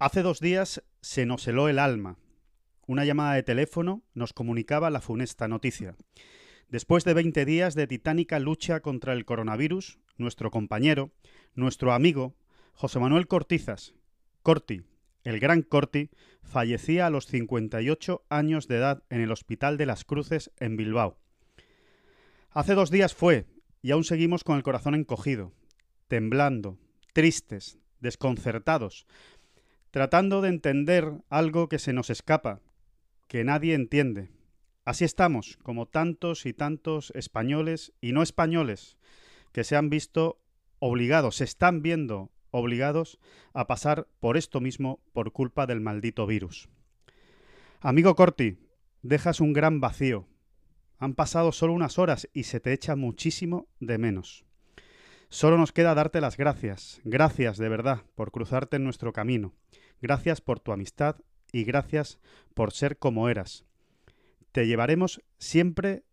Hace dos días se nos heló el alma. Una llamada de teléfono nos comunicaba la funesta noticia. Después de 20 días de titánica lucha contra el coronavirus, nuestro compañero, nuestro amigo, José Manuel Cortizas, Corti, el gran Corti, fallecía a los 58 años de edad en el Hospital de las Cruces en Bilbao. Hace dos días fue, y aún seguimos con el corazón encogido, temblando, tristes, desconcertados, tratando de entender algo que se nos escapa, que nadie entiende. Así estamos, como tantos y tantos españoles y no españoles, que se han visto obligados, se están viendo obligados a pasar por esto mismo por culpa del maldito virus. Amigo Corti, dejas un gran vacío. Han pasado solo unas horas y se te echa muchísimo de menos. Solo nos queda darte las gracias, gracias de verdad por cruzarte en nuestro camino, gracias por tu amistad y gracias por ser como eras. Te llevaremos siempre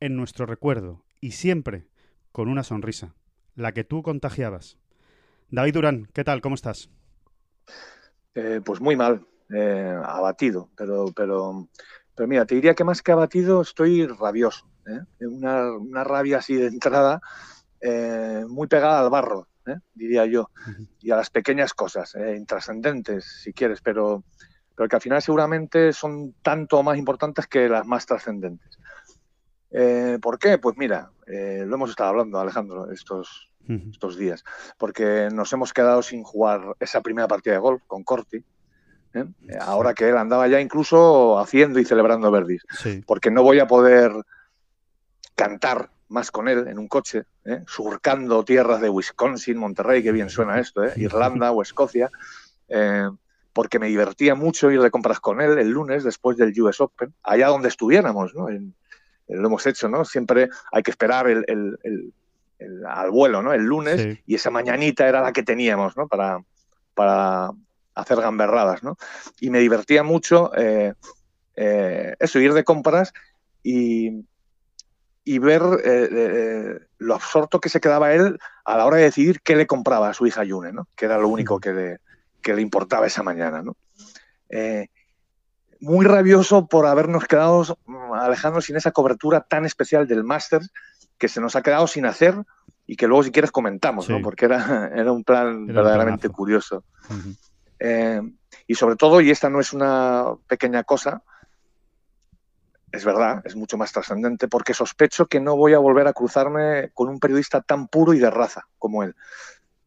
en nuestro recuerdo y siempre con una sonrisa, la que tú contagiabas. David Durán, ¿qué tal? ¿Cómo estás? Eh, pues muy mal, eh, abatido, pero, pero, pero mira, te diría que más que abatido estoy rabioso. ¿eh? Una, una rabia así de entrada muy pegada al barro, ¿eh? diría yo, y a las pequeñas cosas, ¿eh? intrascendentes, si quieres, pero, pero que al final seguramente son tanto más importantes que las más trascendentes. ¿Por qué? Pues mira, lo hemos estado hablando, Alejandro, estos, estos días, porque nos hemos quedado sin jugar esa primera partida de golf con Corti, ahora que él andaba ya incluso haciendo y celebrando verdis, sí. porque no voy a poder cantar más con él en un coche, ¿eh? surcando tierras de Wisconsin, Monterrey, que bien suena esto, ¿eh? Irlanda o Escocia, eh, porque me divertía mucho ir de compras con él el lunes después del US Open, allá donde estuviéramos, ¿no? En, lo hemos hecho, ¿no? Siempre hay que esperar el, el, el, al vuelo, ¿no? El lunes sí. y esa mañanita era la que teníamos, ¿no? Para, para hacer gamberradas, ¿no? Y me divertía mucho eso, ir de compras y, y ver eh, eh, lo absorto que se quedaba él a la hora de decidir qué le compraba a su hija Yune, ¿no? que era lo único que le, que le importaba esa mañana. ¿no? Eh, muy rabioso por habernos quedado, Alejandro, sin esa cobertura tan especial del máster que se nos ha quedado sin hacer y que luego si quieres comentamos, sí. ¿no? porque era, era un plan era verdaderamente un curioso. Uh -huh. y sobre todo, y esta no es una pequeña cosa, es verdad, es mucho más trascendente, porque sospecho que no voy a volver a cruzarme con un periodista tan puro y de raza como él,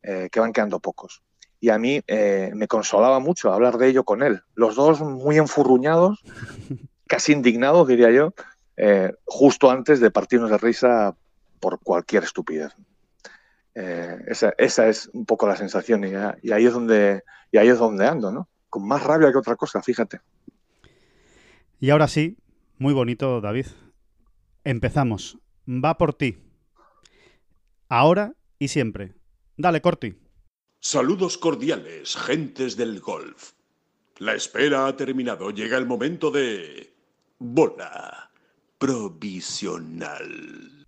eh, que van quedando pocos. Y a mí eh, me consolaba mucho hablar de ello con él. Los dos muy enfurruñados, casi indignados, diría yo, eh, justo antes de partirnos de risa por cualquier estupidez. Esa, esa, es un poco la sensación y, y, ahí es donde, y ahí es donde ando, ¿no? Con más rabia que otra cosa, fíjate. Y ahora sí, muy bonito, David. Empezamos. Va por ti. Ahora y siempre. Dale, Corti. Saludos cordiales, gentes del golf. La espera ha terminado. Llega el momento de... Bola provisional.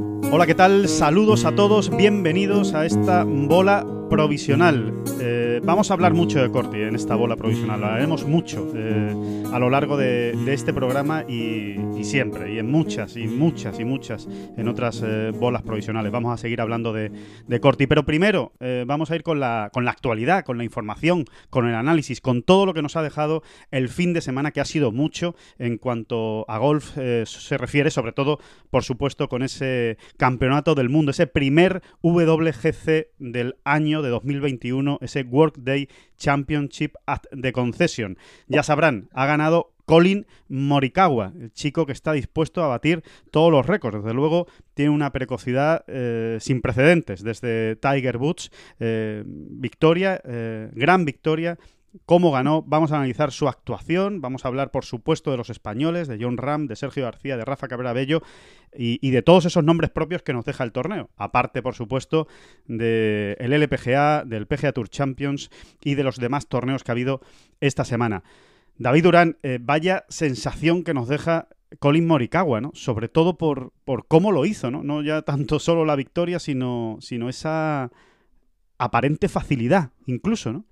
Hola, ¿qué tal? Saludos a todos, bienvenidos a esta bola provisional. Eh, vamos a hablar mucho de Corti en esta bola provisional, hablaremos mucho eh, a lo largo de, este programa y, siempre, y en muchas, y muchas, y muchas, en otras eh, bolas provisionales. Vamos a seguir hablando de, de Corti, pero primero vamos a ir con la, con la actualidad, con la información, con el análisis, con todo lo que nos ha dejado el fin de semana, que ha sido mucho en cuanto a golf se refiere, sobre todo, por supuesto, con ese Campeonato del Mundo, ese primer WGC del año de 2021, ese Workday Championship at the Concession. Ya sabrán, ha ganado Colin Morikawa, el chico que está dispuesto a batir todos los récords. Desde luego, tiene una precocidad eh, sin precedentes. Desde Tiger Woods, eh, victoria, eh, gran victoria cómo ganó, vamos a analizar su actuación, vamos a hablar por supuesto de los españoles, de John Ram, de Sergio García, de Rafa Cabrera Bello y, de todos esos nombres propios que nos deja el torneo, aparte por supuesto del LPGA, del PGA Tour Champions y de los demás torneos que ha habido esta semana. David Durán, eh, vaya sensación que nos deja Colin Morikawa, ¿no? Sobre todo por, por cómo lo hizo, ¿no? No ya tanto solo la victoria, sino, sino esa aparente facilidad, incluso, ¿no?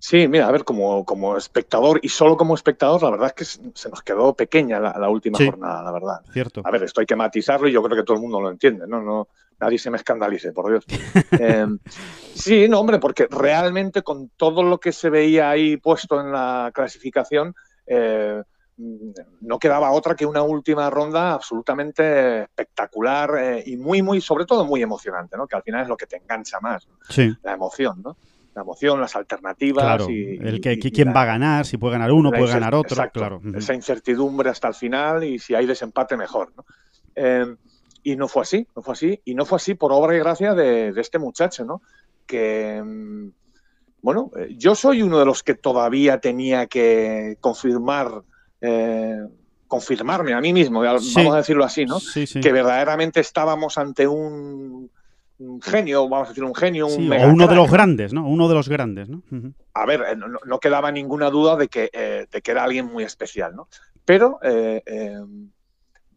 Sí, mira, a ver, como, como espectador y solo como espectador, la verdad es que se nos quedó pequeña la, última jornada, la verdad. Cierto. A ver, esto hay que matizarlo y yo creo que todo el mundo lo entiende, ¿no? no nadie se me escandalice, por Dios. Em, sí, no, hombre, porque realmente con todo lo que se veía ahí puesto en la clasificación, eh, no quedaba otra que una última ronda absolutamente espectacular eh, y muy, muy, sobre todo muy emocionante, ¿no? Que al final es lo que te engancha más, sí. la emoción, ¿no? La emoción, las alternativas. y, el que, quién va a ganar, si puede ganar uno, puede ganar otro, claro. Esa incertidumbre hasta el final y si hay desempate mejor. ¿no? Em, y no fue así, no fue así. Y no fue así por obra y gracia de, este muchacho, ¿no? Que, em, bueno, eh, yo soy uno de los que todavía tenía que confirmar, eh, confirmarme a mí mismo, vamos a decirlo así, ¿no? Que verdaderamente estábamos ante un un genio, vamos a decir un genio, un o uno de los grandes, ¿no? Uno de los grandes, ¿no? A ver, eh, no, quedaba ninguna duda de que, eh, de que era alguien muy especial, ¿no? Pero eh,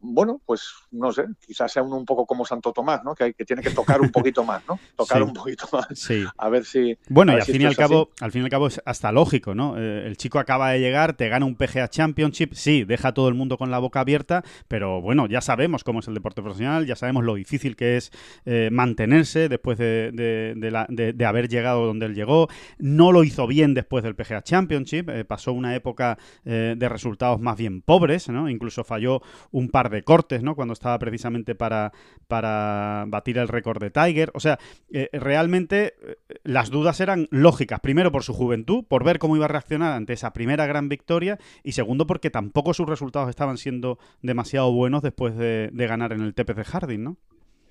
bueno, pues no sé, quizás sea uno un poco como Santo Tomás, ¿no? Que, hay, que tiene que tocar un poquito más, ¿no? Tocar un poquito más. Sí. A ver si. Bueno, y al fin y al cabo, al fin y al cabo es hasta lógico, ¿no? Eh, el chico acaba de llegar, te gana un PGA Championship, sí, deja a todo el mundo con la boca abierta, pero bueno, ya sabemos cómo es el deporte profesional, ya sabemos lo difícil que es eh, mantenerse después de, haber llegado donde él llegó. No lo hizo bien después del PGA Championship, eh, pasó una época de resultados más bien pobres, ¿no? Incluso falló un par de cortes, ¿no? Cuando estaba precisamente para, para batir el récord de Tiger. O sea, eh, realmente eh, las dudas eran lógicas. Primero por su juventud, por ver cómo iba a reaccionar ante esa primera gran victoria. Y segundo porque tampoco sus resultados estaban siendo demasiado buenos después de, de ganar en el TPC Harding, ¿no?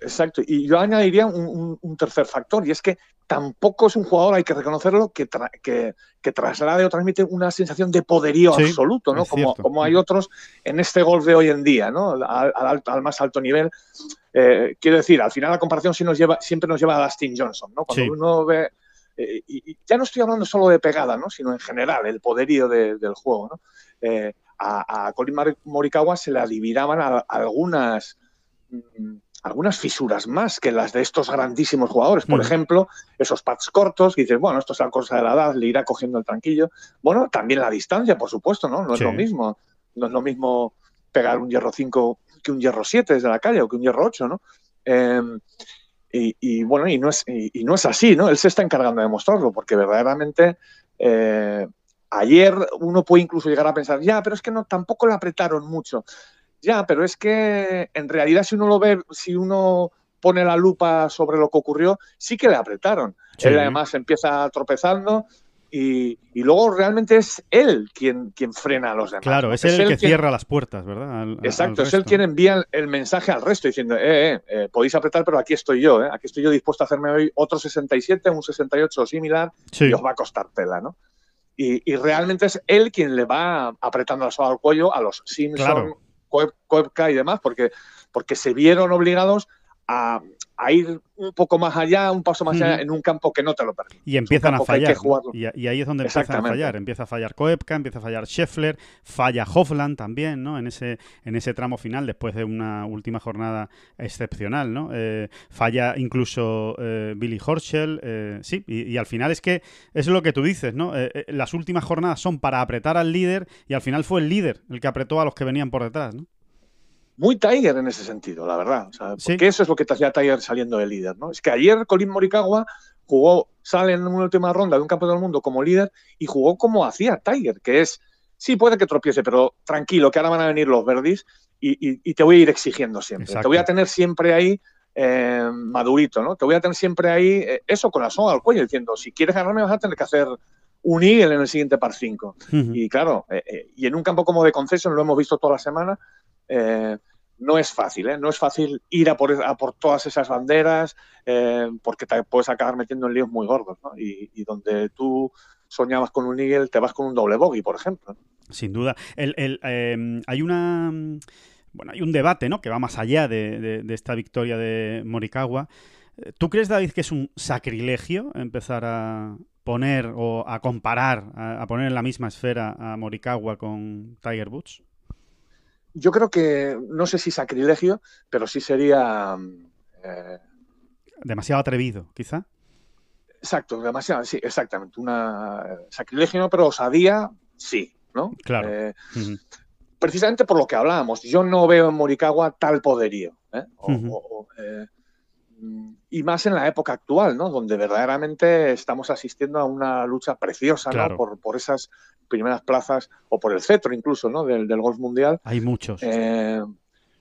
Exacto. Y yo añadiría un, tercer factor, y es que tampoco es un jugador, hay que reconocerlo, que, que, que, traslade o transmite una sensación de poderío absoluto, ¿no? Como, como, hay otros en este golf de hoy en día, ¿no? Al, al, más alto nivel. Eh, quiero decir, al final la comparación sí nos lleva, siempre nos lleva a Dustin Johnson, ¿no? Cuando uno ve. Eh, y, ya no estoy hablando solo de pegada, ¿no? Sino en general, el poderío del juego, ¿no? Eh, a, a, Colin Morikawa se le adivinaban algunas. Mm, algunas fisuras más que las de estos grandísimos jugadores. Por mm. ejemplo, esos pads cortos, que dices, bueno, esto es la cosa de la edad, le irá cogiendo el tranquillo. Bueno, también la distancia, por supuesto, ¿no? No es lo mismo. No es lo mismo pegar un hierro 5 que un hierro 7 desde la calle o que un hierro 8, ¿no? Em, y, bueno, y no, es, y, no es así, ¿no? Él se está encargando de mostrarlo, porque verdaderamente eh, ayer uno puede incluso llegar a pensar, ya, pero es que no, tampoco le apretaron mucho. Ya, pero es que en realidad si uno lo ve, si uno pone la lupa sobre lo que ocurrió, sí que le apretaron. Él además empieza tropezando y, luego realmente es él quien, quien frena a los demás. Claro, es, él el que cierra las puertas, ¿verdad? exacto, es él quien envía el, mensaje al resto diciendo, eh, eh, eh, podéis apretar, pero aquí estoy yo, eh, aquí estoy yo dispuesto a hacerme hoy otro 67, un 68 similar, y os va a costar tela, ¿no? Y, realmente es él quien le va apretando la soga al cuello a los Simpson, Cuevca y demás, porque, porque se vieron obligados a, ir un poco más allá, un paso más allá, en un campo que no te lo permite. Y empiezan a fallar. Y, ahí es donde empiezan a fallar. Empieza a fallar Koepka, empieza a fallar Scheffler, falla Hofland también, ¿no? En ese, en ese tramo final, después de una última jornada excepcional, ¿no? Eh, falla incluso eh, Billy Horschel, eh, sí, y, al final es que es lo que tú dices, ¿no? las últimas jornadas son para apretar al líder y al final fue el líder el que apretó a los que venían por detrás, ¿no? Muy Tiger en ese sentido, la verdad. Porque eso es lo que te hacía Tiger saliendo de líder, ¿no? Es que ayer Colin Morikawa jugó, sale en una última ronda de un campeonato del mundo como líder y jugó como hacía Tiger, que es, sí, puede que tropiece, pero tranquilo, que ahora van a venir los verdis y, te voy a ir exigiendo siempre. Te voy a tener siempre ahí eh, madurito, ¿no? Te voy a tener siempre ahí, eh, eso con la soga al cuello, diciendo, si quieres ganarme vas a tener que hacer un eagle en el siguiente par 5. Y claro, y en un campo como de concesión, lo hemos visto toda la semana, no es fácil, ¿eh? No es fácil ir a por, todas esas banderas porque te puedes acabar metiendo en líos muy gordos, ¿no? Y, donde tú soñabas con un Eagle, te vas con un doble bogey, por ejemplo. Sin duda. Em, hay una. Bueno, hay un debate, ¿no? Que va más allá de, esta victoria de Morikawa. Eh, ¿Tú crees, David, que es un sacrilegio empezar a poner o a comparar, a, poner en la misma esfera a Morikawa con Tiger Woods? Yo creo que, no sé si sacrilegio, pero sí sería... Eh, Demasiado atrevido, quizá. Exacto, demasiado, sí, exactamente. Una sacrilegio, pero osadía, sí, ¿no? Claro. Eh, precisamente por lo que hablábamos. Yo no veo en Morikawa tal poderío. ¿eh? Eh, y más en la época actual, ¿no? Donde verdaderamente estamos asistiendo a una lucha preciosa, ¿no? Por, por, esas primeras plazas, o por el cetro incluso, ¿no? Del, golf mundial. Hay muchos.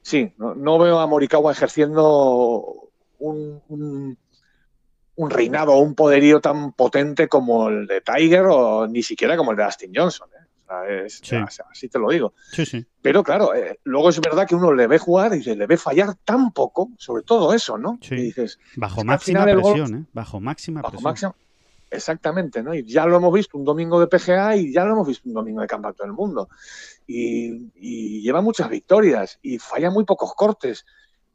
sí, no, veo a Morikawa ejerciendo un un reinado o un poderío tan potente como el de Tiger o ni siquiera como el de Dustin Johnson. ¿eh? Así te lo digo. Pero claro, eh, luego es verdad que uno le ve jugar y se le ve fallar tan poco, sobre todo eso, ¿no? Y dices, bajo máxima presión, ¿eh? Bajo máxima presión. Exactamente, ¿no? Y ya lo hemos visto un domingo de PGA y ya lo hemos visto un domingo de Campeonato del Mundo. y lleva muchas victorias y falla muy pocos cortes.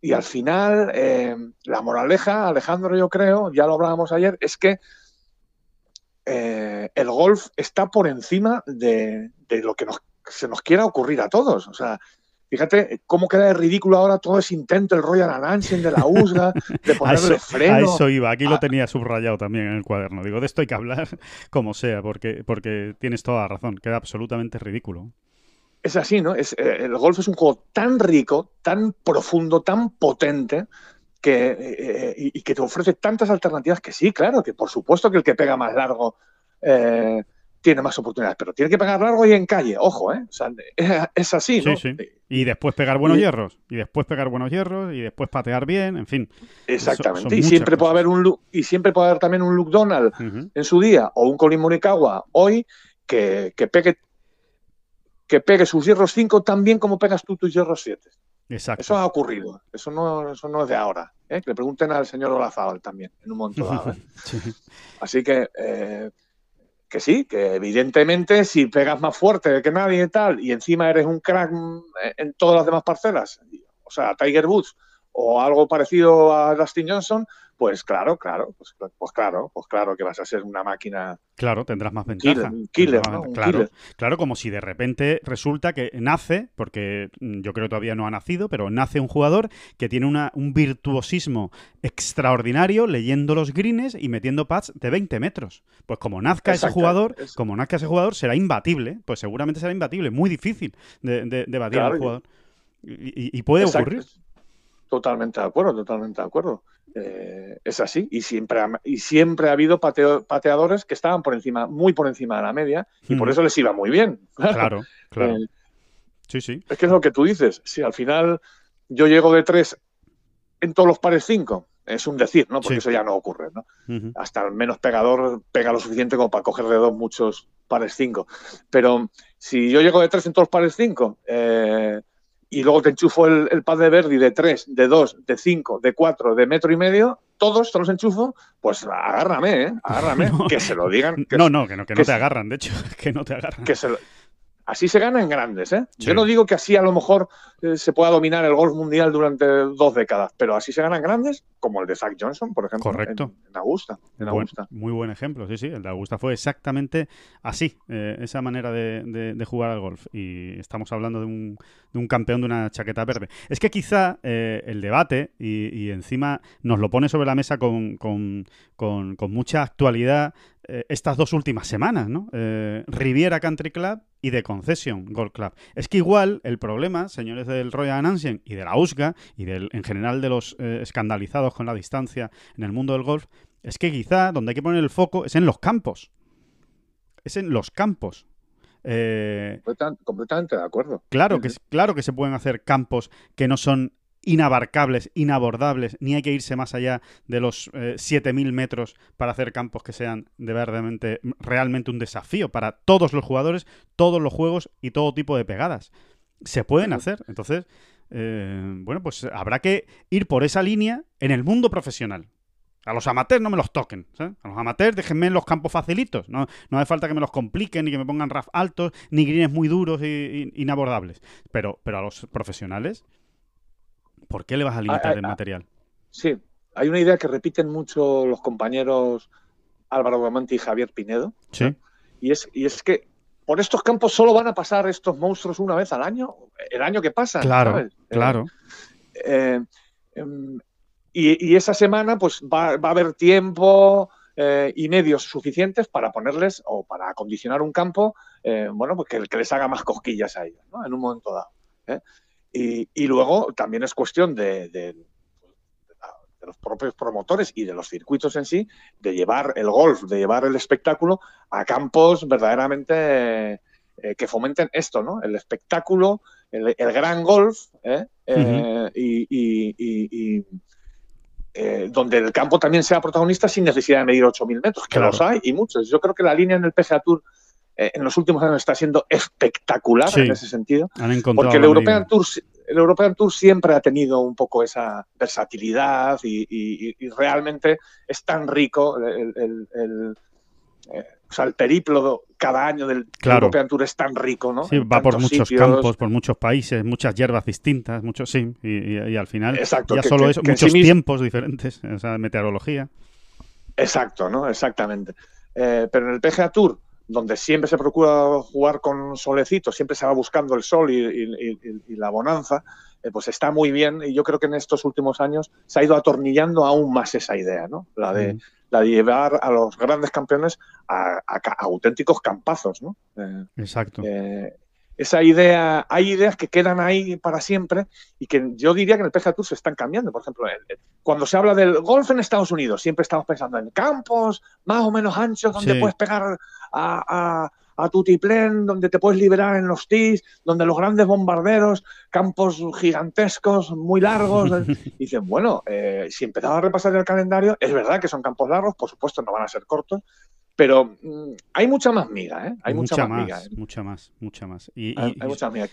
Y al final, eh, la moraleja, Alejandro, yo creo, ya lo hablábamos ayer, es que eh, el golf está por encima de, lo que se nos quiera ocurrir a todos. O sea, fíjate cómo queda de ridículo ahora todo ese intento, el Royal Anansian de la USGA, de ponerle freno. A eso iba, aquí lo tenía subrayado también en el cuaderno. Digo, de esto hay que hablar como sea, porque, porque tienes toda la razón, queda absolutamente ridículo es así, ¿no? Es, eh, el golf es un juego tan rico, tan profundo, tan potente, que, eh, y, que te ofrece tantas alternativas que sí, claro, que por supuesto que el que pega más largo eh, tiene más oportunidades, pero tiene que pegar largo y en calle, ojo, ¿eh? O sea, es, así, ¿no? Sí, sí. Y después pegar buenos hierros, y después pegar buenos hierros, y después patear bien, en fin. Exactamente. y siempre puede haber un y siempre puede haber también un Luke Donald en su día, o un Colin Morikawa hoy, que, que pegue que pegue sus hierros 5 tan bien como pegas tú tus hierros 7. Exacto. Eso ha ocurrido, eso no, eso no es de ahora. ¿eh? Que le pregunten al señor Olazábal también, en un momento dado. ¿eh? Así que, eh, que sí, que evidentemente si pegas más fuerte que nadie y tal, y encima eres un crack en todas las demás parcelas, o sea, Tiger Woods o algo parecido a Dustin Johnson, pues claro, claro, pues, pues, claro, pues claro que vas a ser una máquina. Claro, tendrás más ventaja. Killer, claro, claro, como si de repente resulta que nace, porque mm, yo creo que todavía no ha nacido, pero nace un jugador que tiene una, un virtuosismo extraordinario leyendo los greens y metiendo pads de 20 metros. Pues como nazca ese jugador, como nazca ese jugador, será imbatible, pues seguramente será imbatible, muy difícil de, batir al jugador. Y, puede ocurrir. Totalmente de acuerdo, totalmente de acuerdo. Eh, es así. Y siempre ha, y siempre ha habido pateadores que estaban por encima, muy por encima de la media, y por mm. eso les iba muy bien. Claro, claro. Eh, sí, sí. Es que es lo que tú dices. Si al final yo llego de tres en todos los pares cinco, es un decir, ¿no? Porque eso ya no ocurre, ¿no? Hasta el menos pegador pega lo suficiente como para coger de dos muchos pares cinco. Pero si yo llego de tres en todos los pares cinco, eh, y luego te enchufo el, pad de Verdi de 3, de 2, de 5, de 4, de metro y medio, todos te los enchufo, pues agárrame, ¿eh? Agárrame, que se lo digan. no, no, que no, que no te agarran, de hecho, que no te agarran. Que se Así se gana en grandes, ¿eh? Yo no digo que así a lo mejor eh, se pueda dominar el golf mundial durante dos décadas, pero así se ganan grandes, como el de Zach Johnson, por ejemplo. Correcto. En, Augusta. muy buen ejemplo, sí, sí. El de Augusta fue exactamente así, eh, esa manera de, jugar al golf. Y estamos hablando de un, de un, campeón de una chaqueta verde. Es que quizá eh, el debate, y, encima nos lo pone sobre la mesa con, con, con mucha actualidad, eh, estas dos últimas semanas, ¿no? Eh, Riviera Country Club y de Concession Golf Club. Es que igual el problema, señores del Royal Ancien y de la USGA y del, en general de los eh, escandalizados con la distancia en el mundo del golf, es que quizá donde hay que poner el foco es en los campos. Es en los campos. Eh, completamente, de acuerdo. Claro que, claro que se pueden hacer campos que no son inabarcables, inabordables, ni hay que irse más allá de los 7.000 metros para hacer campos que sean de verdaderamente, realmente un desafío para todos los jugadores, todos los juegos y todo tipo de pegadas. Se pueden hacer. Entonces, bueno, pues habrá que ir por esa línea en el mundo profesional. A los amateurs no me los toquen. A los amateurs déjenme en los campos facilitos. No, no hace falta que me los compliquen, ni que me pongan RAF altos, ni greens muy duros e inabordables. Pero, pero a los profesionales, ¿por qué le vas a limitar ah, el ah. material? Sí, hay una idea que repiten mucho los compañeros Álvaro Guamanti y Javier Pinedo. Sí. Y es, y es que por estos campos solo van a pasar estos monstruos una vez al año, el año que pasa. Claro, claro. Eh, eh, em, y, esa semana pues va, a haber tiempo eh, y medios suficientes para ponerles o para acondicionar un campo, eh, bueno, pues que, les haga más cosquillas a ellos, ¿no? En un momento dado. ¿Eh? Y, luego también es cuestión de, los propios promotores y de los circuitos en sí, de llevar el golf, de llevar el espectáculo a campos verdaderamente que fomenten esto, ¿no? El espectáculo, el, gran golf, y, eh, donde el campo también sea protagonista sin necesidad de medir 8.000 metros, que los hay y muchos. Yo creo que la línea en el PGA Tour eh, en los últimos años está siendo espectacular en ese sentido, porque el European, Tour, el European Tour siempre ha tenido un poco esa versatilidad y, realmente es tan rico el, eh, o sea, el periplo cada año del European Tour es tan rico, ¿no? Sí, va por muchos campos, por muchos países, muchas hierbas distintas, muchos, sí, y, al final ya solo eso, muchos tiempos diferentes, o sea, meteorología. Exacto, ¿no? Exactamente. Eh, pero en el PGA Tour, donde siempre se procura jugar con solecito, siempre se va buscando el sol y, la bonanza, eh, pues está muy bien y yo creo que en estos últimos años se ha ido atornillando aún más esa idea, ¿no? La de, mm la de llevar a los grandes campeones a, auténticos campazos, ¿no? Eh, Exacto. Eh, esa idea, hay ideas que quedan ahí para siempre y que yo diría que en el PGA Tour se están cambiando. Por ejemplo, cuando se habla del golf en Estados Unidos, siempre estamos pensando en campos más o menos anchos donde puedes pegar a a Tutiplén, donde te puedes liberar en los tees, donde los grandes bombarderos, campos gigantescos, muy largos. dicen, bueno, eh, si empezamos a repasar el calendario, es verdad que son campos largos, por supuesto no van a ser cortos, pero mm, hay mucha más miga, ¿eh? Hay mucha, más, miga. ¿eh? Mucha más, mucha más. Y, hay, mucha miga.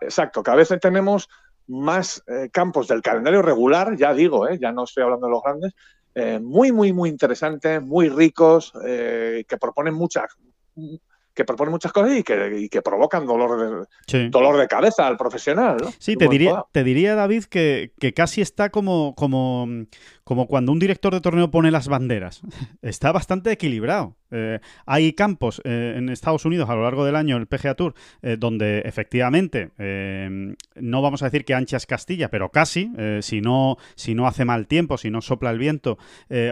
exacto, que a veces tenemos más eh, campos del calendario regular, ya digo, ya no estoy hablando de los grandes, muy, muy, muy interesantes, muy ricos, que proponen muchas, que proponen muchas cosas y que, provocan dolor de, dolor de cabeza al profesional. ¿no? Sí, te diría, te diría, David, que, que, casi está como, como, como cuando un director de torneo pone las banderas. Está bastante equilibrado. Eh, hay campos eh, en Estados Unidos a lo largo del año, el PGA Tour, eh, donde efectivamente no vamos a decir que ancha es Castilla, pero casi, si, no, si no hace mal tiempo, si no sopla el viento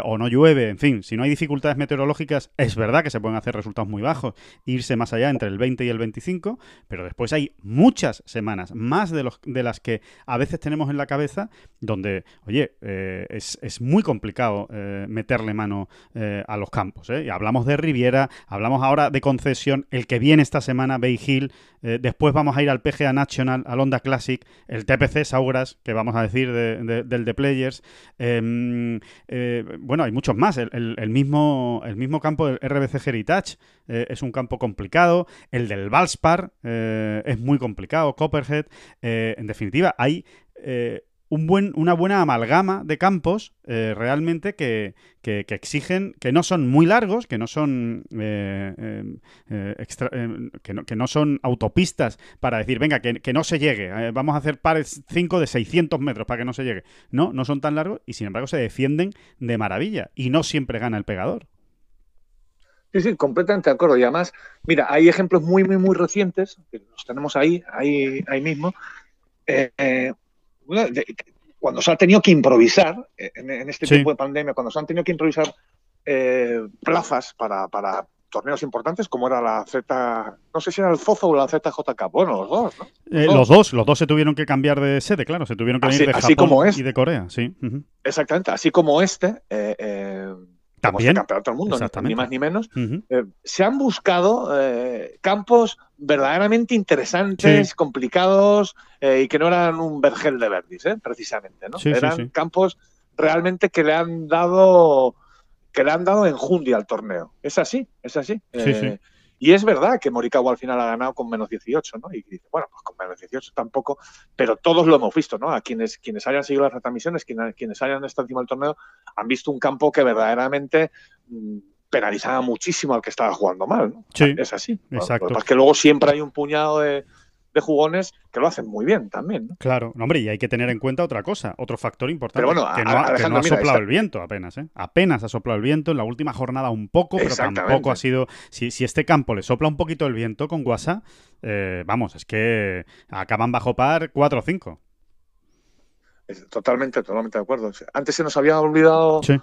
o no llueve, en fin, si no hay dificultades meteorológicas, es verdad que se pueden hacer resultados muy bajos, irse más allá entre el 20 y el 25, pero después hay muchas semanas, más de, los, de las que a veces tenemos en la cabeza, donde, oye, es, es, muy complicado meterle mano a los campos. Y hablamos de Riviera, hablamos ahora de concesión, el que viene esta semana, Bay Hill, eh, después vamos a ir al PGA National, al Honda Classic, el TPC Sauras, que vamos a decir del de Players. Em, eh, bueno, hay muchos más. El, mismo, el mismo campo del RBC Heritage eh, es un campo complicado. El del Valspar es muy complicado. Copperhead. en definitiva, hay una buena amalgama de campos eh, realmente que, que, exigen, que no son muy largos, que no son eh, eh, que, no, que, no, son autopistas para decir, venga, que, no se llegue, vamos a hacer pares 5 de 600 metros para que no se llegue. No, no son tan largos y sin embargo se defienden de maravilla y no siempre gana el pegador. Sí, sí, completamente de acuerdo. Y además, mira, hay ejemplos muy, muy, muy recientes, que los tenemos ahí, ahí, ahí mismo. Eh, cuando se ha tenido que improvisar, eh, en, este tiempo de pandemia, cuando se han tenido que improvisar eh, plazas para, torneos importantes, como era la Z, no sé si era el Zozo o la ZJK, bueno, los dos, ¿no? Eh, los, dos. los dos se tuvieron que cambiar de sede, claro, se tuvieron que así, ir de Japón como y de Corea, sí. Exactamente, así como este, como También. este campeonato del mundo, ni- más ni menos, eh, se han buscado eh, campos verdaderamente interesantes, Sí. complicados eh, y que no eran un vergel de verdis, precisamente, ¿no? Sí, eran sí. campos realmente que le han dado que le han dado enjundia al torneo. Es así, es así. Sí, sí. Y es verdad que Morikawa al final ha ganado con menos 18, ¿no? Y dice, bueno, pues con menos 18 tampoco, pero todos lo hemos visto, ¿no? A quienes, quienes hayan seguido las retransmisiones, quienes, quienes hayan estado encima del torneo, han visto un campo que verdaderamente mm, penalizaba muchísimo al que estaba jugando mal, ¿no? Sí, Es así. Exacto. lo que pasa es que luego siempre hay un puñado de, de jugones que lo hacen muy bien también, ¿no? Claro, no, hombre, y hay que tener en cuenta otra cosa, otro factor importante, Pero bueno, que no, ha- que no ha soplado el viento apenas, ¿eh? Apenas ha soplado el viento, en la última jornada un poco, pero tampoco ha sido... Si, si este campo le sopla un poquito el viento con Guasa, eh, vamos, es que acaban bajo par 4 o 5. Es totalmente, totalmente de acuerdo. Antes se nos había olvidado, Sí,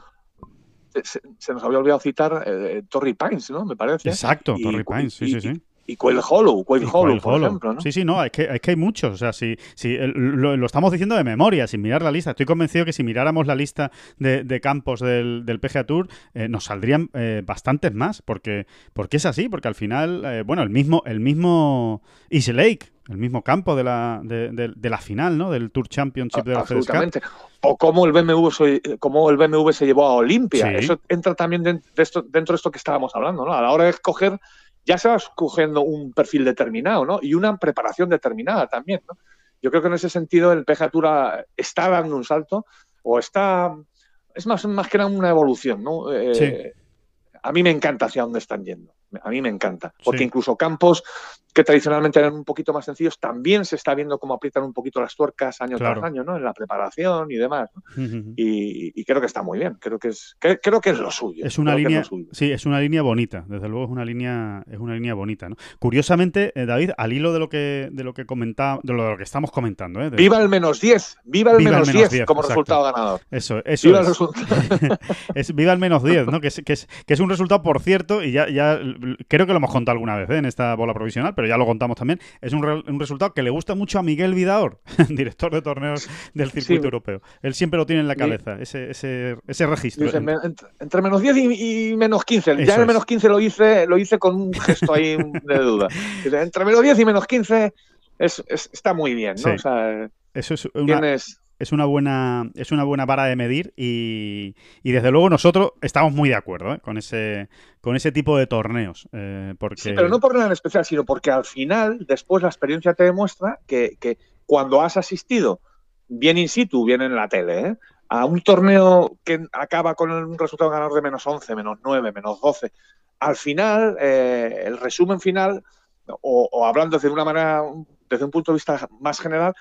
se, se nos había olvidado citar eh, Torrey Pines, ¿no? Me parece. exacto, Y- Torrey Pines, sí, y- sí, sí. Y Quail Hollow, Quail Hollow, por Hollow. ejemplo, ¿no? Sí, sí, no, es que, es que hay muchos. O sea, si, si lo, lo estamos diciendo de memoria, sin mirar la lista. Estoy convencido que si miráramos la lista de, de campos del, del PGA Tour, eh, nos saldrían eh, bastantes más. Porque, porque es así, porque al final, eh, bueno, el mismo, el mismo East Lake, el mismo campo de la, de, de- de la final, ¿no? Del Tour Championship de la FedEx Cup. Absolutamente. O cómo el BMW se, cómo el BMW se llevó a Olimpia. Sí. Eso entra también den- de esto- dentro de esto que estábamos hablando, ¿no? A la hora de escoger, ya se va escogiendo un perfil determinado, ¿no? Y una preparación determinada también, ¿no? Yo creo que en ese sentido el PGA Tour a- está dando un salto o está... Es más, más que nada una evolución, ¿no? Eh, Sí. A mí me encanta hacia dónde están yendo. A mí me encanta. Porque Sí. incluso campos que tradicionalmente eran un poquito más sencillos, también se está viendo cómo aprietan un poquito las tuercas año Claro. tras año, ¿no? En la preparación y demás. Y, y creo que está muy bien. Creo que es, que- creo que es lo suyo. Es una línea, sí, es una línea bonita. Desde luego es una línea, es una línea bonita, ¿no? Curiosamente, eh, David, al hilo de lo que, de lo que comentaba, de lo que estamos comentando, ¿eh? de- Viva el menos 10. Viva el Viva menos menos 10 10, como exacto. resultado ganador. Eso, eso Viva el es. resultado. Es viva el menos 10, ¿no? Que es, que, es, que es un resultado, por cierto, y ya, ya creo que lo hemos contado alguna vez ¿eh? en esta bola provisional, pero ya lo contamos también. Es un, re- un resultado que le gusta mucho a Miguel Vidaor, director de torneos del circuito Sí. europeo. Él siempre lo tiene en la Sí. cabeza, ese, ese, ese registro. Dice, me- entre, entre menos 10 y, y menos 15. Eso ya en el menos 15 lo hice, lo hice con un gesto ahí de duda. Dice, entre menos 10 y menos 15 es, es- está muy bien, ¿no? Sí. O sea, Eso es una, tienes... es una buena es una buena vara de medir y, y desde luego nosotros estamos muy de acuerdo ¿eh? con ese con ese tipo de torneos eh, porque Sí, pero no por nada en especial, sino porque al final, después la experiencia te demuestra que, que cuando has asistido, bien in situ, bien en la tele, ¿eh? a un torneo que acaba con un resultado ganador de menos 11, menos 9, menos 12, al final, eh, el resumen final, o, o hablando desde una manera, desde un punto de vista más general,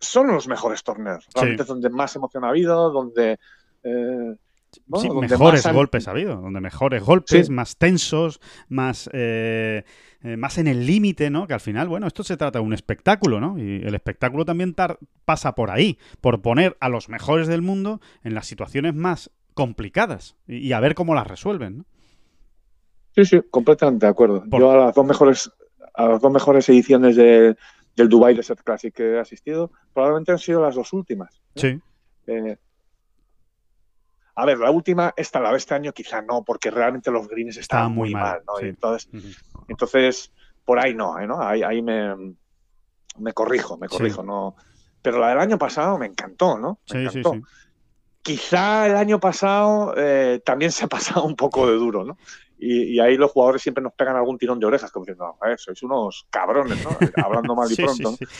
son los mejores torneos. Realmente es donde más emoción ha habido, donde... eh, bueno, Sí, donde mejores más golpes ha habido, donde mejores golpes, Sí. más tensos, más, eh, eh, más en el límite, ¿no? Que al final, bueno, esto se trata de un espectáculo, ¿no? Y el espectáculo también tar- pasa por ahí, por poner a los mejores del mundo en las situaciones más complicadas y, y a ver cómo las resuelven, ¿no? Sí, sí, completamente de acuerdo. Por- Yo a las dos mejores, a las dos mejores ediciones de- del Dubai Desert Classic que he asistido, probablemente han sido las dos últimas. ¿eh? Sí, Eh, a ver, la última, esta la de este año, quizá no, porque realmente los greens estaban muy, mal, ¿no? sí. Entonces, entonces, por ahí no, ¿eh? ¿no? Ahí, ahí me, me corrijo, me Sí. corrijo, no. Pero la del año pasado me encantó, ¿no? Me sí, sí, encantó. sí. Quizá el año pasado eh, también se ha pasado un poco de duro, ¿no? Y, y ahí los jugadores siempre nos pegan algún tirón de orejas, como diciendo, "A ver, sois unos cabrones, ¿no? Hablando mal y Sí, pronto. sí, sí.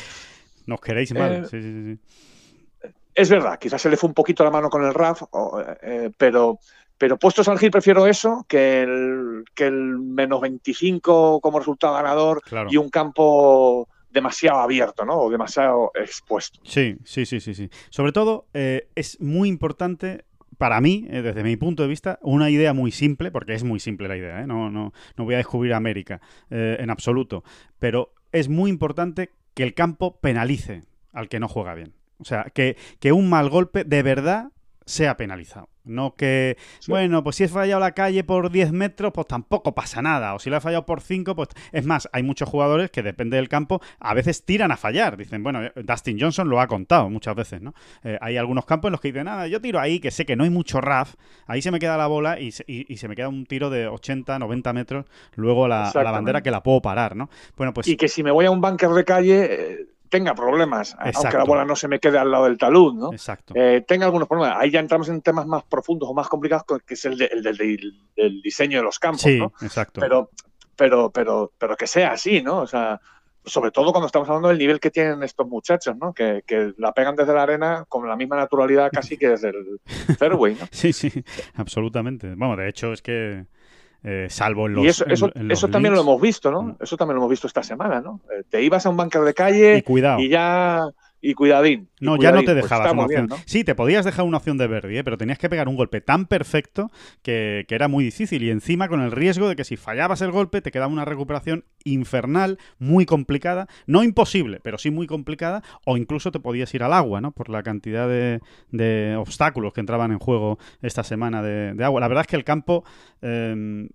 Nos queréis mal. Eh, sí, sí, sí, sí. Es verdad, quizás se le fue un poquito la mano con el RAF, o, eh, pero, pero puestos al gil prefiero eso que el, que el menos 25 como resultado ganador Claro. y un campo demasiado abierto, ¿no? O demasiado expuesto. Sí, sí, sí, sí, sí. Sobre todo, eh, es muy importante para mí, eh, desde mi punto de vista, una idea muy simple, porque es muy simple la idea, ¿eh? no, no, no voy a descubrir América eh, en absoluto, pero es muy importante que el campo penalice al que no juega bien. O sea, que, que un mal golpe de verdad sea penalizado. No que, bueno, pues si he fallado la calle por 10 metros, pues tampoco pasa nada. O si lo he fallado por 5, pues... Es más, hay muchos jugadores que, depende del campo, a veces tiran a fallar. Dicen, bueno, eh, Dustin Johnson lo ha contado muchas veces, ¿no? Eh, hay algunos campos en los que dicen, nada, yo tiro ahí, que sé que no hay mucho RAF, ahí se me queda la bola y, se me queda un tiro de 80, 90 metros, luego la, la bandera que la puedo parar, ¿no? Bueno, pues... Y que si me voy a un bunker de calle eh, tenga problemas, aunque la bola no se me quede al lado del talud, ¿no? Exacto. Eh, tenga algunos problemas. Ahí ya entramos en temas más profundos o más complicados, que es el, del diseño de los campos, sí, ¿no? exacto. Pero, pero, pero, pero que sea así, ¿no? O sea, sobre todo cuando estamos hablando del nivel que tienen estos muchachos, ¿no? Que, que la pegan desde la arena con la misma naturalidad casi que desde el fairway, ¿no? sí, sí, absolutamente. Bueno, de hecho es que eh, salvo en los. Y eso, eso, también lo hemos visto, ¿no? Mm. Eso también lo hemos visto esta semana, ¿no? Eh, te ibas a un bunker de calle y ya y cuidadín. no, ya no te pues dejabas una opción. Sí, te podías dejar una opción de verde, ¿eh? pero tenías que pegar un golpe tan perfecto que, era muy difícil. Y encima con el riesgo de que si fallabas el golpe te quedaba una recuperación infernal, muy complicada. No imposible, pero sí muy complicada. O incluso te podías ir al agua, ¿no? Por la cantidad de, obstáculos que entraban en juego esta semana de, agua. La verdad es que el campo... Eh,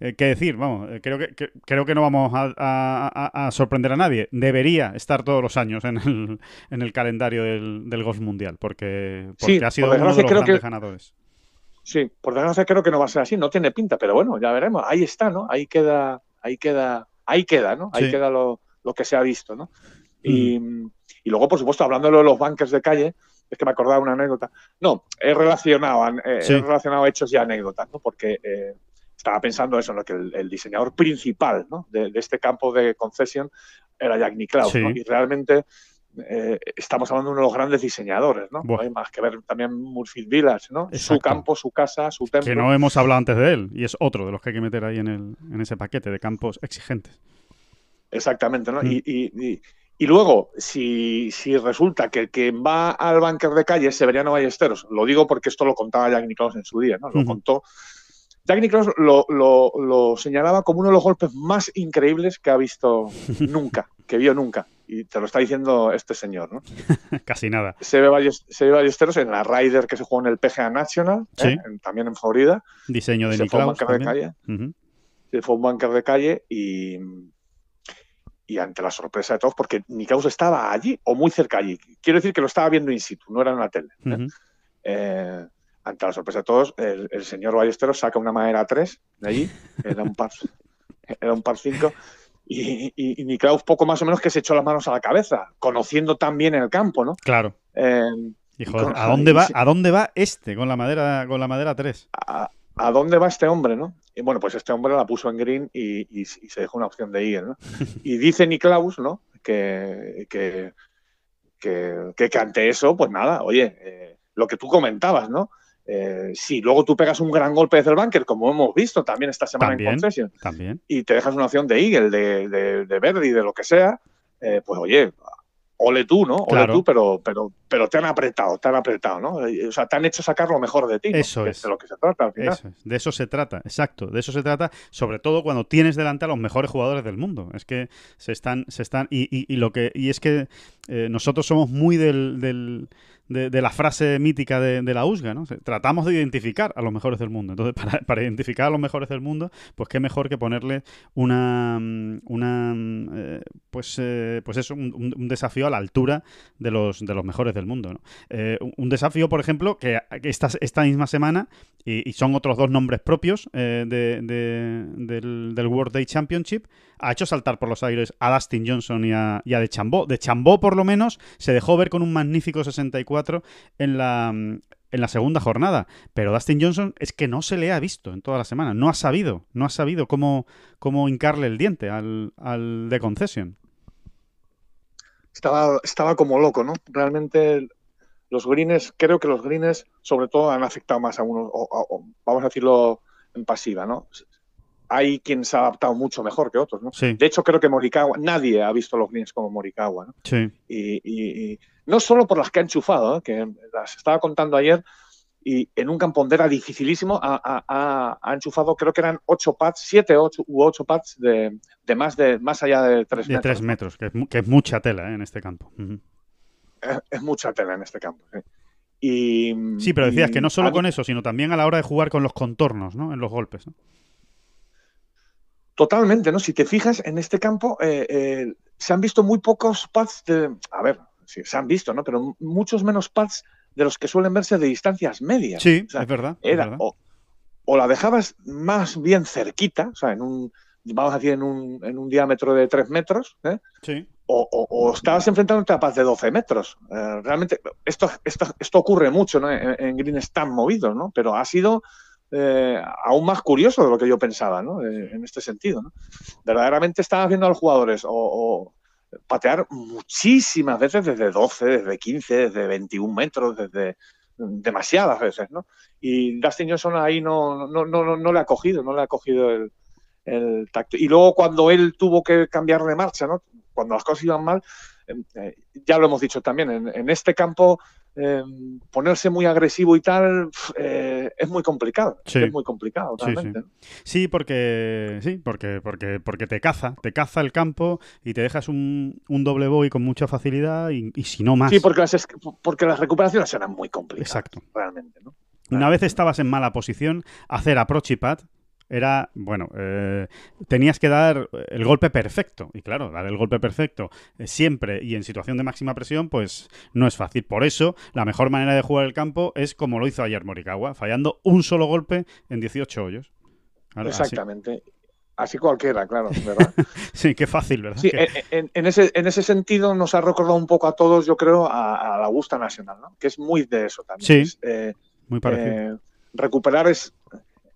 eh, ¿Qué decir? Vamos, eh, creo que, creo que no vamos a, sorprender a nadie. Debería estar todos los años en el, en el calendario del, del Golf Mundial, porque, ha sido uno de los grandes ganadores. Sí, por desgracia creo que no va a ser así, no tiene pinta, pero bueno, ya veremos. Ahí está, ¿no? Ahí queda, ahí queda, ahí queda, ¿no? Ahí queda lo, que se ha visto, ¿no? Y, y, luego, por supuesto, hablando de los bunkers de calle, es que me acordaba una anécdota. No, he relacionado, he relacionado hechos y anécdotas, ¿no? Porque eh, estaba pensando eso, ¿no? que el, diseñador principal de, este campo de concesión era Jack Nicklaus, y realmente eh, estamos hablando de uno de los grandes diseñadores, ¿no? Hay más que ver también Murphy Village, ¿no? Su campo, su casa, su templo. Que no hemos hablado antes de él, y es otro de los que hay que meter ahí en, el, en ese paquete de campos exigentes. Exactamente, ¿no? Mm. Y, y, luego, si, si, resulta que quien va al bunker de calle es Severiano Ballesteros, lo digo porque esto lo contaba Jack Nicklaus en su día, ¿no? Lo contó Jack Nicklaus lo, señalaba como uno de los golpes más increíbles que ha visto nunca, que vio nunca. Y te lo está diciendo este señor, ¿no? Casi nada. Se ve, Ballesteros en la Ryder que se jugó en el PGA National, ¿eh? también en Florida. Diseño de se Fue un de calle. Se fue un bunker de calle y, y ante la sorpresa de todos, porque Nicklaus estaba allí o muy cerca allí. Quiero decir que lo estaba viendo in situ, no era en la tele. ¿eh? eh ante la sorpresa de todos, el, señor Ballesteros saca una madera 3 de allí, era un par, era un par 5, y, y, poco más o menos que se echó las manos a la cabeza, conociendo tan bien el campo, ¿no? Claro. Eh, ¿a dónde va, ¿a dónde va este con la madera, con la madera 3? A, dónde va este hombre, no? Y bueno, pues este hombre la puso en green y, se dejó una opción de ir, ¿no? Y dice Niklaus, ¿no? Que, que, que, ante eso, pues nada, oye, eh, lo que tú comentabas, ¿no? Eh, si luego tú pegas un gran golpe desde el bunker, como hemos visto también esta semana en Concession, y te dejas una opción de Eagle, de, de, de Verdi, de lo que sea, eh, pues oye, ole tú, ¿no? Ole tú, pero, pero, pero te han apretado, te han apretado, ¿no? Eh, o sea, te han hecho sacar lo mejor de ti. Eso es. De lo que se trata al final. Eso De eso se trata, exacto. De eso se trata, sobre todo cuando tienes delante a los mejores jugadores del mundo. Es que se están, se están, y, y, lo que, y es que nosotros somos muy del de, la frase mítica de, la USGA, ¿no? Tratamos de identificar a los mejores del mundo. Entonces, para, identificar a los mejores del mundo, pues qué mejor que ponerle una, mm, una mm, eh, pues, eh, pues eso, un, desafío a la altura de los, de los mejores del mundo, ¿no? Eh, un desafío, por ejemplo, que esta, esta misma semana, y, son otros dos nombres propios de, del, del World Day Championship, ha hecho saltar por los aires a Dustin Johnson y a, De Chambó. De Chambó, por lo menos, se dejó ver con un magnífico 64 en la, en la segunda jornada. Pero Dustin Johnson es que no se le ha visto en toda la semana. No ha sabido, no ha sabido cómo, cómo hincarle el diente al, al de concesión. Estaba, estaba como loco, ¿no? Realmente los greens, creo que los greens sobre todo han afectado más a unos, vamos a decirlo en pasiva, ¿no? Hay quien se ha adaptado mucho mejor que otros, ¿no? De hecho, creo que Morikawa, nadie ha visto los greens como Morikawa, ¿no? Sí. Y, no solo por las que ha enchufado, ¿eh? que las estaba contando ayer, y en un campondera dificilísimo ha, enchufado, creo que eran ocho pads, siete ocho, u ocho pads de, más de más allá de tres metros. De tres metros, que es, mucha tela ¿eh? en este campo. es, mucha tela en este campo, Y, Sí, pero decías que no solo mí- con eso, sino también a la hora de jugar con los contornos, ¿no? En los golpes. ¿no? Totalmente, ¿no? Si te fijas, en este campo eh, eh, se han visto muy pocos pads de. A ver, sí, se han visto, ¿no? Pero muchos menos pads de los que suelen verse de distancias medias. Sí, O sea, es verdad. es era verdad. o, o la dejabas más bien cerquita, o sea, en un, vamos a decir, en un, en un diámetro de 3 metros, ¿eh? Sí, o, o- o estabas enfrentándote a paz de 12 metros. Eh, realmente, esto, esto, esto ocurre mucho ¿no? en, en greens tan movidos, ¿no? pero ha sido eh, aún más curioso de lo que yo pensaba ¿no? Eh, en este sentido. Verdaderamente estabas viendo a los jugadores o, patear muchísimas veces desde 12, desde 15, desde 21 metros, desde demasiadas veces. ¿no? Y Dustin Johnson ahí no, le ha cogido, no le ha cogido el, tacto. Y luego cuando él tuvo que cambiar de marcha, ¿no? cuando las cosas iban mal, eh, ya lo hemos dicho también, en este campo eh, ponerse muy agresivo y tal eh, es muy complicado. Sí. Es muy complicado, Sí, sí. realmente. Sí, porque sí, porque, porque, porque te caza, te caza el campo y te dejas un, un doble bogey con mucha facilidad y, y si no más. Sí, porque las, porque las recuperaciones eran muy complicadas. Exacto. Realmente, ¿no? Una vez estabas en mala posición, hacer approach y pad era, bueno, eh, tenías que dar el golpe perfecto. Y claro, dar el golpe perfecto eh, siempre y en situación de máxima presión, pues no es fácil. Por eso, la mejor manera de jugar el campo es como lo hizo ayer Morikawa, fallando un solo golpe en 18 hoyos. Exactamente. Así cualquiera, claro, ¿verdad? Sí, qué fácil, ¿verdad? Sí, Que- en, en- en ese, en ese sentido nos ha recordado un poco a todos, yo creo, a, a la Augusta Nacional, ¿no? Que es muy de eso también. Sí. Es, eh, muy parecido. eh, recuperar es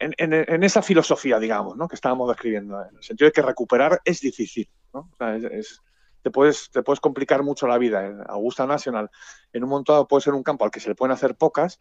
en, en- en esa filosofía, digamos, ¿no? que estábamos describiendo, en el sentido de que recuperar es difícil, ¿no? O sea, es- es- te, puedes, te puedes complicar mucho la vida. En Augusta National, en un momento dado puede ser un campo al que se le pueden hacer pocas,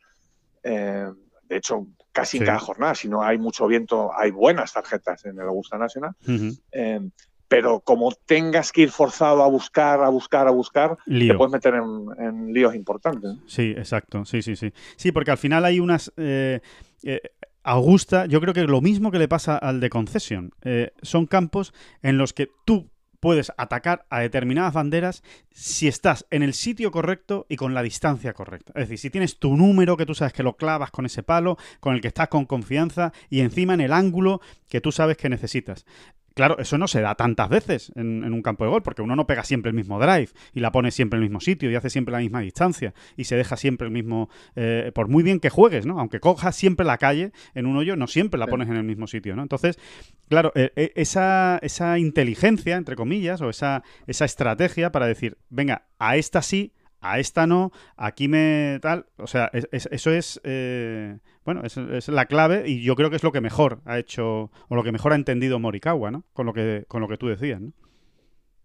eh, de hecho, casi Sí. en cada jornada, si no hay mucho viento, hay buenas tarjetas en el Augusta National, Ujú. eh, pero como tengas que ir forzado a buscar, a buscar, a buscar, te puedes meter en, en líos importantes. Sí, exacto. Sí, sí, sí. Sí, porque al final hay unas. eh, eh, Augusta, yo creo que lo mismo que le pasa al de Concession. eh, son campos en los que tú puedes atacar a determinadas banderas si estás en el sitio correcto y con la distancia correcta. Es decir, si tienes tu número que tú sabes que lo clavas con ese palo, con el que estás con confianza y encima en el ángulo que tú sabes que necesitas. Claro, eso no se da tantas veces en, en un campo de gol, porque uno no pega siempre el mismo drive y la pone siempre en el mismo sitio y hace siempre la misma distancia y se deja siempre el mismo. eh, por muy bien que juegues, ¿no? Aunque cojas siempre la calle en un hoyo, no siempre la pones en el mismo sitio, ¿no? Entonces, claro, eh, eh, esa, esa inteligencia, entre comillas, o esa, esa estrategia para decir, venga, a esta sí, a esta no, aquí me tal. O sea, es- es- eso es. eh, bueno, es, es la clave y yo creo que es lo que mejor ha hecho, o lo que mejor ha entendido Morikawa, ¿no? Con lo que, con lo que tú decías, ¿no?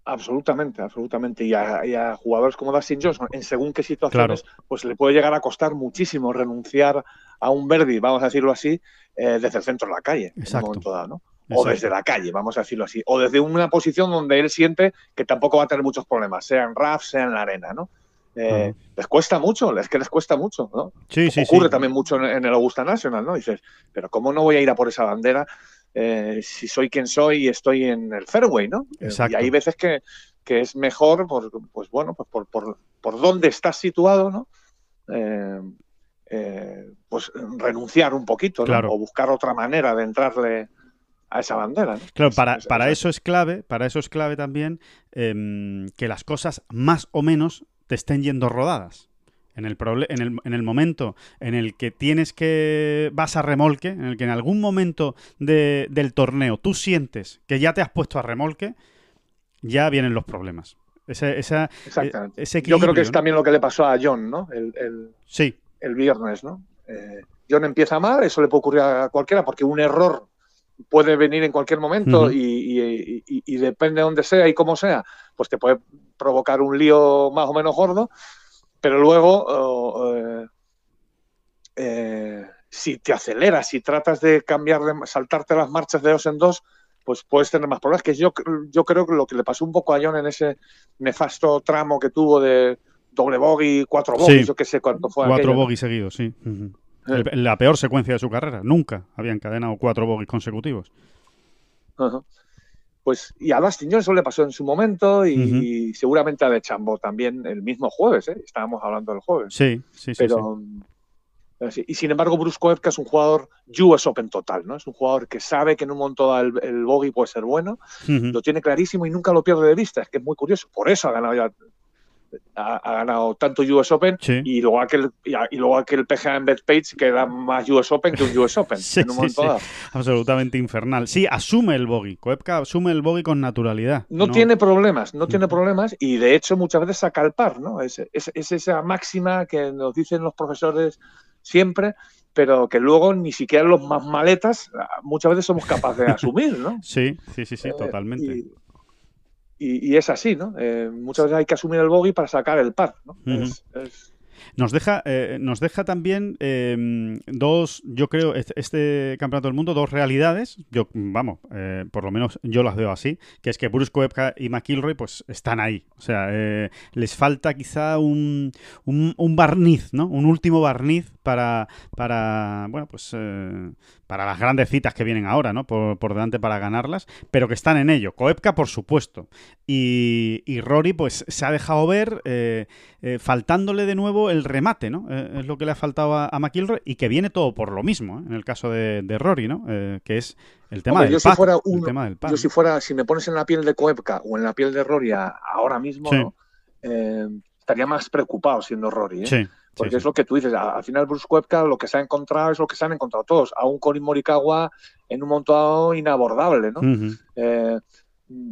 Absolutamente, absolutamente. Y a, y a jugadores como Dustin Johnson, en según qué situaciones, pues le puede llegar a costar muchísimo renunciar a un Verdi, vamos a decirlo así, eh, desde el centro de la calle, en Exacto. un momento dado, ¿no? O Exacto. desde la calle, vamos a decirlo así. O desde una posición donde él siente que tampoco va a tener muchos problemas, sea en RAF, sea en la arena, ¿no? Eh, Les cuesta mucho, es que les cuesta mucho, ¿no? Sí, sí, Ocurre sí. también mucho en, en el Augusta National, ¿no? Dices, pero ¿cómo no voy a ir a por esa bandera eh, si soy quien soy y estoy en el fairway, ¿no? Exacto. Y hay veces que, que es mejor, por, pues bueno, pues por, por, por dónde estás situado, ¿no? Eh, eh, pues renunciar un poquito, ¿no? Claro. O buscar otra manera de entrarle a esa bandera, ¿no? Claro, para, es- para es- eso es clave, para eso es clave también em, que las cosas más o menos te estén yendo rodadas. En el, proble- en, el, en el momento en el que tienes que. vas a remolque, en el que en algún momento de- del torneo tú sientes que ya te has puesto a remolque, ya vienen los problemas. Ese, esa, Exactamente. eh, ese Yo creo que es también lo que le pasó a John, ¿no? El, el- Sí, el viernes, ¿no? Eh, John empieza mal, eso le puede ocurrir a cualquiera, porque un error puede venir en cualquier momento Ujú. y, y- y- y depende de dónde sea y cómo sea, pues te puede provocar un lío más o menos gordo, pero luego, oh, eh, eh, si te aceleras, si tratas de cambiar, de saltarte las marchas de dos en dos, pues puedes tener más problemas. Que yo, yo creo que lo que le pasó un poco a John en ese nefasto tramo que tuvo de doble bogey, cuatro bogies, Sí. yo qué sé cuánto fue. cuatro bogies seguidos, sí. El- la peor secuencia de su carrera. Nunca había encadenado cuatro bogies consecutivos. Ajá. Pues, y a Dustin Johnson le pasó en su momento y, seguramente a De Chambo también el mismo jueves, ¿eh? estábamos hablando del jueves. Sí, sí, sí. Pero, y sin embargo, Bruce Koepka es un jugador US Open total, ¿no? Es un jugador que sabe que en un momento el, el bogey puede ser bueno, lo tiene clarísimo y nunca lo pierde de vista. Es que es muy curioso. Por eso ha ganado ya ha, ganado tanto US Open y luego aquel y, luego aquel PGA en Page que era más US Open que un US Open en un momento Absolutamente infernal. Sí, asume el bogey. Koepka asume el bogey con naturalidad. No, tiene problemas, no tiene problemas y de hecho muchas veces saca el par, ¿no? Es, es, esa máxima que nos dicen los profesores siempre pero que luego ni siquiera los más maletas muchas veces somos capaces de asumir, ¿no? Sí, sí, sí, sí, eh, totalmente y, es así, ¿no? Eh, muchas veces hay que asumir el bogey para sacar el par, ¿no? Nos deja, eh, nos deja también em, dos, yo creo, este, campeonato del mundo, dos realidades. Yo, vamos, eh, por lo menos yo las veo así, que es que Bruce Koepka y McIlroy, pues están ahí. O sea, les falta quizá un, un, barniz, ¿no? Un último barniz para, para bueno, pues para las grandes citas que vienen ahora, ¿no? Por, delante para ganarlas, pero que están en ello. Koepka, por supuesto. Y, y Rory, pues se ha dejado ver, eh, eh, faltándole de nuevo el remate, ¿no? Eh, es lo que le ha faltado a, McIlroy y que viene todo por lo mismo, en el caso de, Rory, ¿no? que es el tema, del, yo si fuera Yo si fuera, si me pones en la piel de Koepka o en la piel de Rory ahora mismo, estaría más preocupado siendo Rory, ¿eh? Sí. Porque es lo que tú dices, al final Bruce Koepka lo que se ha encontrado es lo que se han encontrado todos, a un Corin Morikawa en un montón inabordable, ¿no? Eh,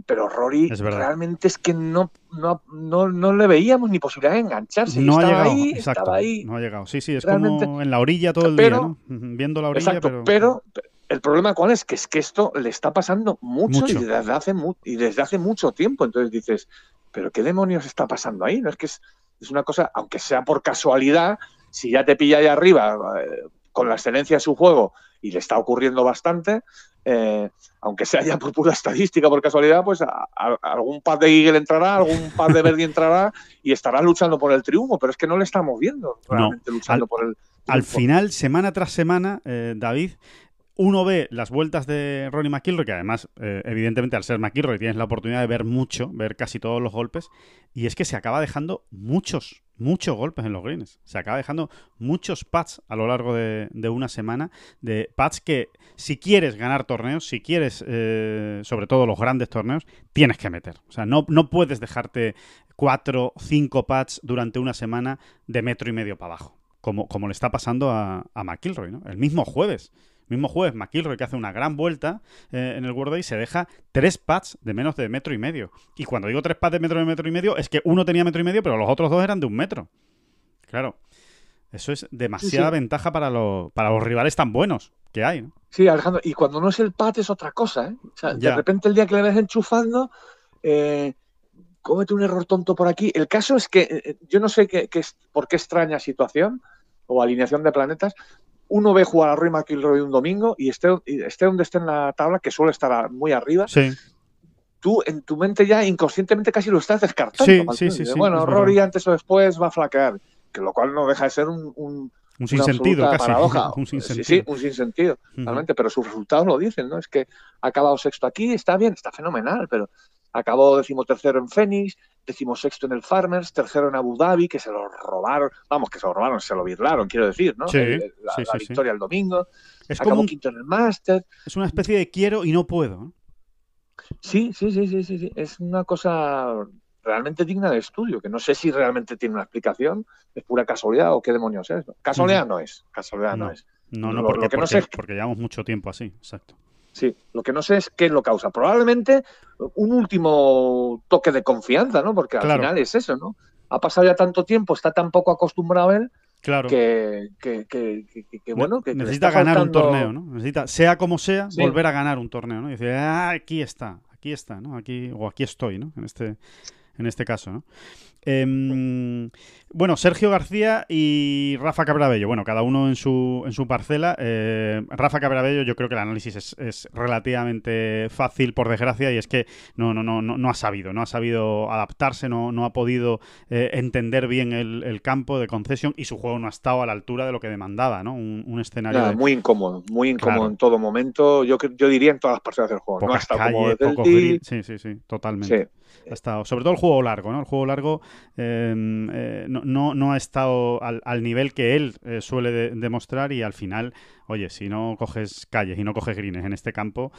pero Rory realmente es que no, no, no, le veíamos ni posibilidad de engancharse. No ha llegado, ahí, exacto, ahí. No ha llegado. Sí, sí, es como en la orilla todo el día, ¿no? Viendo la orilla, exacto, pero... el problema cuál es que es que esto le está pasando mucho, Y, desde hace y desde hace mucho tiempo. Entonces dices, pero qué demonios está pasando ahí. No es que es, es una cosa, aunque sea por casualidad, si ya te pilla ahí arriba eh, con la excelencia de su juego y le está ocurriendo bastante, eh, aunque sea ya por pura estadística, por casualidad, pues algún par de Eagle entrará, algún par de Verdi entrará y estará luchando por el triunfo, pero es que no le estamos viendo realmente luchando al, por el Al final, semana tras semana, eh, David, uno ve las vueltas de Ronnie McIlroy, que además, eh, evidentemente, al ser McIlroy tienes la oportunidad de ver mucho, ver casi todos los golpes, y es que se acaba dejando muchos, muchos golpes en los greens. Se acaba dejando muchos pads a lo largo de, una semana, de pads que si quieres ganar torneos, si quieres, eh, sobre todo los grandes torneos, tienes que meter. O sea, no, no puedes dejarte cuatro, cinco pads durante una semana de metro y medio para abajo, como, como le está pasando a, a McIlroy, ¿no? El mismo jueves. Mismo jueves, McIlroy, que hace una gran vuelta eh, en el World Day, se deja tres pads de menos de metro y medio. Y cuando digo tres pads de metro de metro y medio, es que uno tenía metro y medio, pero los otros dos eran de un metro. Claro. Eso es demasiada ventaja para, los, para los rivales tan buenos que hay. ¿no? Sí, Alejandro. Y cuando no es el pad es otra cosa. ¿eh? O sea, de repente el día que le ves enchufando, eh, cómete un error tonto por aquí. El caso es que eh, yo no sé qué, qué, por qué extraña situación o alineación de planetas, uno ve jugar a Roy McIlroy un domingo y esté, esté donde esté en la tabla, que suele estar muy arriba, tú en tu mente ya inconscientemente casi lo estás descartando. Sí, sí, bueno, Rory antes o después va a flaquear, que lo cual no deja de ser un, un un sinsentido casi. un sinsentido. Sí, sí, un sinsentido, realmente, pero sus resultados lo dicen, ¿no? Es que ha acabado sexto aquí, está bien, está fenomenal, pero acabó decimotercero en Phoenix, decimosexto en el Farmers, tercero en Abu Dhabi, que se lo robaron, vamos, que se lo robaron, se lo virlaron, quiero decir, ¿no? Sí, la, victoria el domingo. Es acabó como quinto en el Master. Es una especie de quiero y no puedo. Sí, sí, sí, sí, sí, Es una cosa realmente digna de estudio, que no sé si realmente tiene una explicación, es pura casualidad o qué demonios es. Casualidad no es, casualidad no, es. No, no, porque, que no sé porque llevamos mucho tiempo así, exacto. Sí, lo que no sé es qué lo causa. Probablemente un último toque de confianza, ¿no? Porque al final es eso, ¿no? Ha pasado ya tanto tiempo, está tan poco acostumbrado a él Claro. Que, bueno, que necesita ganar un torneo, ¿no? Necesita, sea como sea, volver a ganar un torneo, ¿no? Y dice, ah, aquí está, aquí está, ¿no? Aquí, o aquí estoy, ¿no? En este, en este caso, ¿no? Em, bueno, Sergio García y Rafa Cabrabello. Bueno, cada uno en su, en su parcela. Eh, Rafa Cabrabello, yo creo que el análisis es, relativamente fácil, por desgracia, y es que no, no, no, no, ha sabido, no ha sabido adaptarse, no, no ha podido eh, entender bien el, campo de concesión y su juego no ha estado a la altura de lo que demandaba, ¿no? Un, escenario. Muy incómodo, muy incómodo en todo momento. Yo, yo diría en todas las parcelas del juego. no ha estado como Sí, sí, sí, totalmente. Ha estado, sobre todo el juego largo, ¿no? El juego largo em, eh, no, no, ha estado al, nivel que él eh, suele demostrar y al final, oye, si no coges calles y no coges grines en este campo,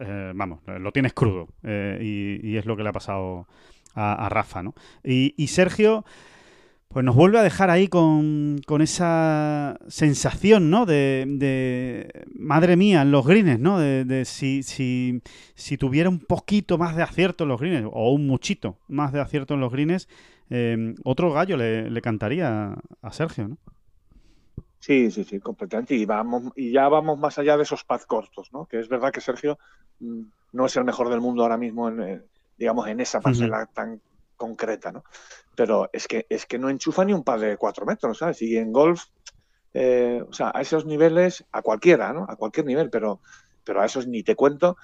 eh, vamos, lo tienes crudo y, es lo que le ha pasado a, a Rafa, ¿no? Y, y Sergio... Pues nos vuelve a dejar ahí con, esa sensación, ¿no? De, madre mía, en los greens, ¿no? De, si, si, si, tuviera un poquito más de acierto en los greens, o un muchito más de acierto en los greens, em, otro gallo le, cantaría a Sergio, ¿no? Sí, sí, sí, completamente. Y, vamos, y ya vamos más allá de esos pads cortos, ¿no? Que es verdad que Sergio mm, no es el mejor del mundo ahora mismo, en, eh, digamos, en esa parcela tan concreta, ¿no? Pero es que, es que no enchufa ni un par de cuatro metros, ¿sabes? Y en golf, eh, o sea, a esos niveles, a cualquiera, ¿no? A cualquier nivel, pero, pero a esos ni te cuento,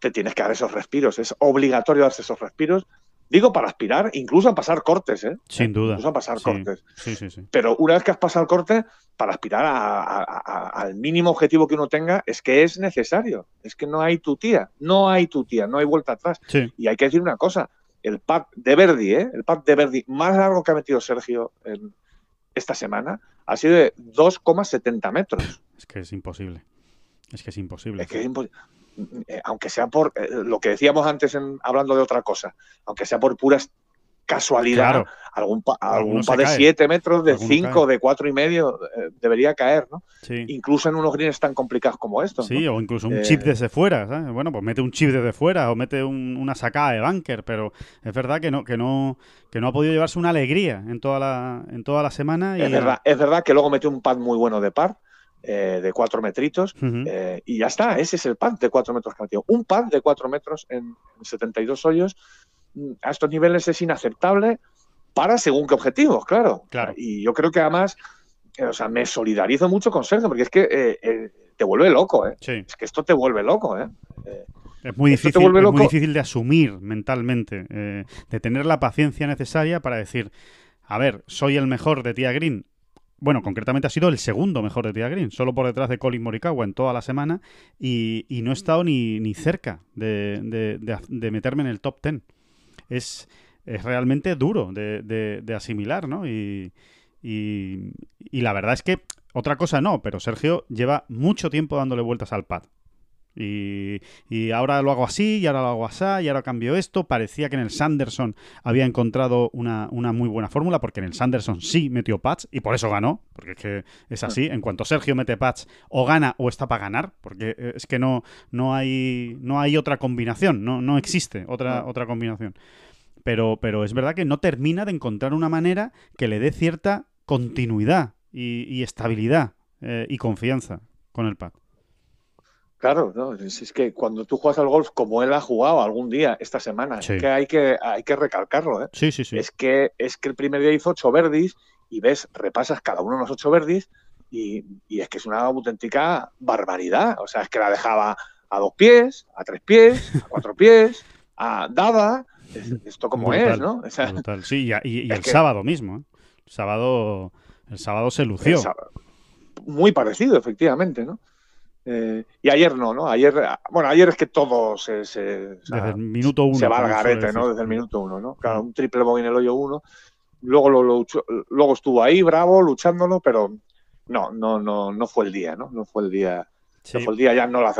te tienes que dar esos respiros. Es obligatorio darse esos respiros. Digo para aspirar, incluso a pasar cortes, ¿eh? Sin duda. Incluso a pasar cortes. Sí, sí, sí. Pero una vez que has pasado el corte, para aspirar al mínimo objetivo que uno tenga, es que es necesario. Es que no hay tu tía, no hay tu tía, no hay vuelta atrás. Y hay que decir una cosa, el pack de Verdi, ¿eh? el pack de Verdi más largo que ha metido Sergio en esta semana ha sido de 2,70 metros. Es que es imposible. Es que es imposible. Es que es imposible. Eh, aunque sea por eh, lo que decíamos antes en, hablando de otra cosa, aunque sea por puras casualidad, algún, algún par de 7 metros, de 5, de cuatro y medio eh, debería caer, ¿no? Incluso en unos greens tan complicados como estos. Sí, o incluso un chip eh, desde fuera, ¿sabes? Bueno, pues mete un chip desde fuera o mete una sacada de bunker, pero es verdad que no, que no, que no ha podido llevarse una alegría en toda la, en toda la semana. Y... Es, verdad, es verdad que luego metió un pad muy bueno de par. Eh, de 4 metritos y ya está, ese es el pad de 4 metros que ha metido. Un pad de 4 metros en, en 72 hoyos a estos niveles es inaceptable para según qué objetivos, claro. claro. Y yo creo que además, eh, o sea, me solidarizo mucho con Sergio, porque es que eh, eh, te vuelve loco, ¿eh? Es que esto te vuelve loco, ¿eh? es muy difícil, es muy difícil de asumir mentalmente, de tener la paciencia necesaria para decir, a ver, soy el mejor de Tía Green, bueno, concretamente ha sido el segundo mejor de Tia Green, solo por detrás de Colin Morikawa en toda la semana y, no he estado ni, ni cerca de, de, meterme en el top ten es, es realmente duro de, de, asimilar, ¿no? Y, y, la verdad es que otra cosa no, pero Sergio lleva mucho tiempo dándole vueltas al pad. Y, y, ahora lo hago así, y ahora lo hago así, y ahora cambio esto. Parecía que en el Sanderson había encontrado una, una muy buena fórmula, porque en el Sanderson sí metió pads y por eso ganó, porque es que es así. En cuanto Sergio mete pads, o gana o está para ganar, porque eh, es que no, no, hay, no hay otra combinación, no, no existe otra, otra combinación. Pero, pero es verdad que no termina de encontrar una manera que le dé cierta continuidad y, estabilidad eh, y confianza con el pad. Claro, no, es, que cuando tú juegas al golf como él ha jugado algún día esta semana, es que hay que hay que recalcarlo, ¿eh? Sí, sí, sí. Es que es que el primer día hizo ocho verdis y ves, repasas cada uno de los ocho verdis y, es que es una auténtica barbaridad. O sea, es que la dejaba a dos pies, a tres pies, a cuatro pies, a dada. Esto como es, ¿no? Sí, y, el sábado mismo. ¿eh? El sábado, el sábado se lució. Muy parecido, efectivamente, ¿no? Eh, y ayer no, ¿no? Ayer, bueno, ayer es que todo se, Desde el minuto uno. Se va al garete, ¿no? Desde el minuto uno, ¿no? Claro, un triple bogey en el hoyo uno. Luego, lo, luego estuvo ahí, bravo, luchándolo, pero no, no, no, no fue el día, ¿no? No fue el día. No fue el día, ya no, la,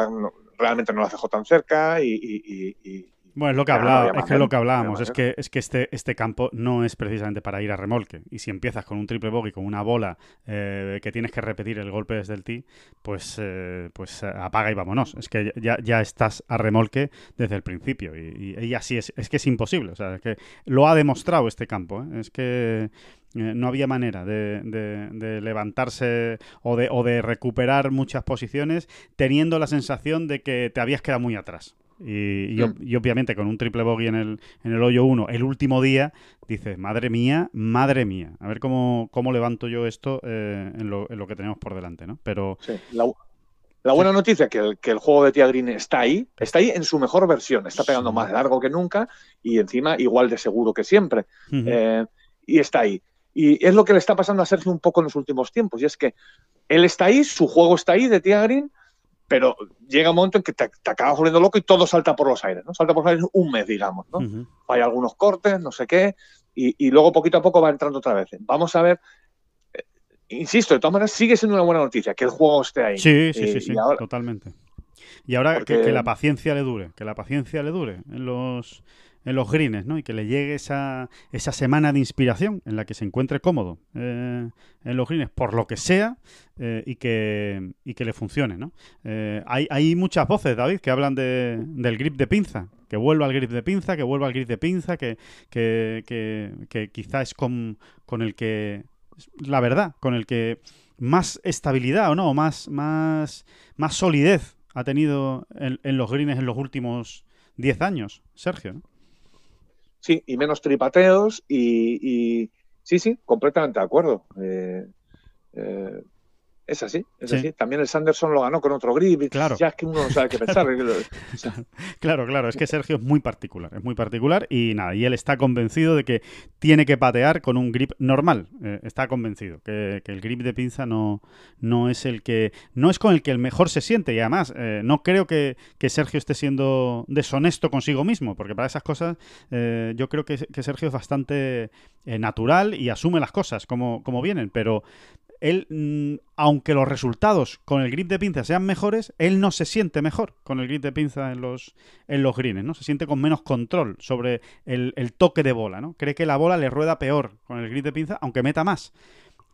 realmente no la dejó tan cerca y, bueno, es lo que, hablaba, es que lo que hablábamos, es que, es que este, este campo no es precisamente para ir a remolque. Y si empiezas con un triple bogey, con una bola eh, que tienes que repetir el golpe desde el tee, pues, eh, pues apaga y vámonos. Es que ya, ya estás a remolque desde el principio. Y, así es, es que es imposible. O sea, es que lo ha demostrado este campo. ¿eh? Es que no había manera de, de, levantarse o de, o de recuperar muchas posiciones teniendo la sensación de que te habías quedado muy atrás Y, y, obviamente con un triple bogey en el, en el hoyo 1 el último día, dices, madre mía, madre mía, a ver cómo, cómo levanto yo esto eh, en, lo, en, lo, que tenemos por delante, ¿no? Pero... Sí, la, la buena noticia es que el, que el juego de Tia Green está ahí, está ahí en su mejor versión, está pegando más largo que nunca y encima igual de seguro que siempre. eh, y está ahí. Y es lo que le está pasando a Sergio un poco en los últimos tiempos, y es que él está ahí, su juego está ahí de Tia Green, pero llega un momento en que te, te acabas volviendo loco y todo salta por los aires, ¿no? Salta por los aires un mes, digamos, ¿no? Uh -huh. Hay algunos cortes, no sé qué, y, y, luego poquito a poco va entrando otra vez. Vamos a ver, eh, insisto, de todas maneras sigue siendo una buena noticia que el juego esté ahí. Sí, sí, sí, sí, ahora... totalmente. Y ahora Porque... que, que, la paciencia le dure, que la paciencia le dure en los en los greens, ¿no? Y que le llegue esa, esa semana de inspiración en la que se encuentre cómodo eh, en los greens, por lo que sea, eh, y, que, y que le funcione, ¿no? Eh, hay, hay muchas voces, David, que hablan de, del grip de pinza, que vuelva al grip de pinza, que vuelva al grip de pinza, que, que, que, que es con, con el que, la verdad, con el que más estabilidad o no, más, más, más solidez ha tenido en, en los greens en los últimos 10 años, Sergio, ¿no? Sí, y menos tripateos y, y sí, sí, completamente de acuerdo. Eh, eh, es así, es sí. así. También el Sanderson lo ganó con otro grip. Y claro. Ya es que uno no sabe qué pensar. claro, claro. Es que Sergio es muy particular. Es muy particular y nada. Y él está convencido de que tiene que patear con un grip normal. Eh, está convencido que, que, el grip de pinza no, no es el que. No es con el que el mejor se siente. Y además, eh, no creo que, que, Sergio esté siendo deshonesto consigo mismo. Porque para esas cosas eh, yo creo que, que, Sergio es bastante natural y asume las cosas como, como vienen. Pero él, mmm, aunque los resultados con el grip de pinza sean mejores, él no se siente mejor con el grip de pinza en los, en los greens, ¿no? Se siente con menos control sobre el, el, toque de bola, ¿no? Cree que la bola le rueda peor con el grip de pinza, aunque meta más.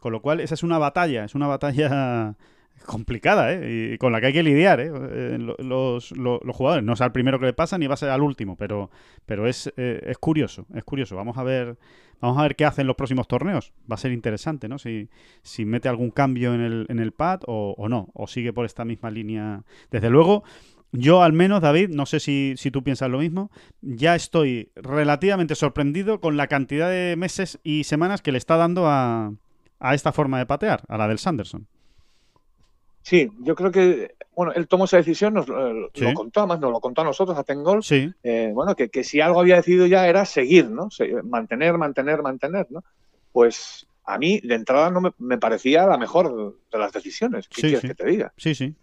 Con lo cual, esa es una batalla, es una batalla complicada, ¿eh? Y con la que hay que lidiar, ¿eh? Los, los, los, jugadores. No es al primero que le pasa ni va a ser al último, pero, pero es, eh, es curioso, es curioso. Vamos a ver Vamos a ver qué hace en los próximos torneos. Va a ser interesante, ¿no? Si, si mete algún cambio en el, en el pad o, o, no, o sigue por esta misma línea. Desde luego, yo al menos, David, no sé si, si tú piensas lo mismo, ya estoy relativamente sorprendido con la cantidad de meses y semanas que le está dando a, a esta forma de patear, a la del Sanderson. Sí, yo creo que, bueno, él tomó esa decisión, nos eh, sí. lo contó, además nos lo contó a nosotros, a Tengol, sí. eh, bueno, que, que, si algo había decidido ya era seguir, ¿no? Mantener, mantener, mantener, ¿no? Pues a mí, de entrada, no me, me parecía la mejor de las decisiones. ¿Qué sí, quieres sí. que te diga? Sí, sí.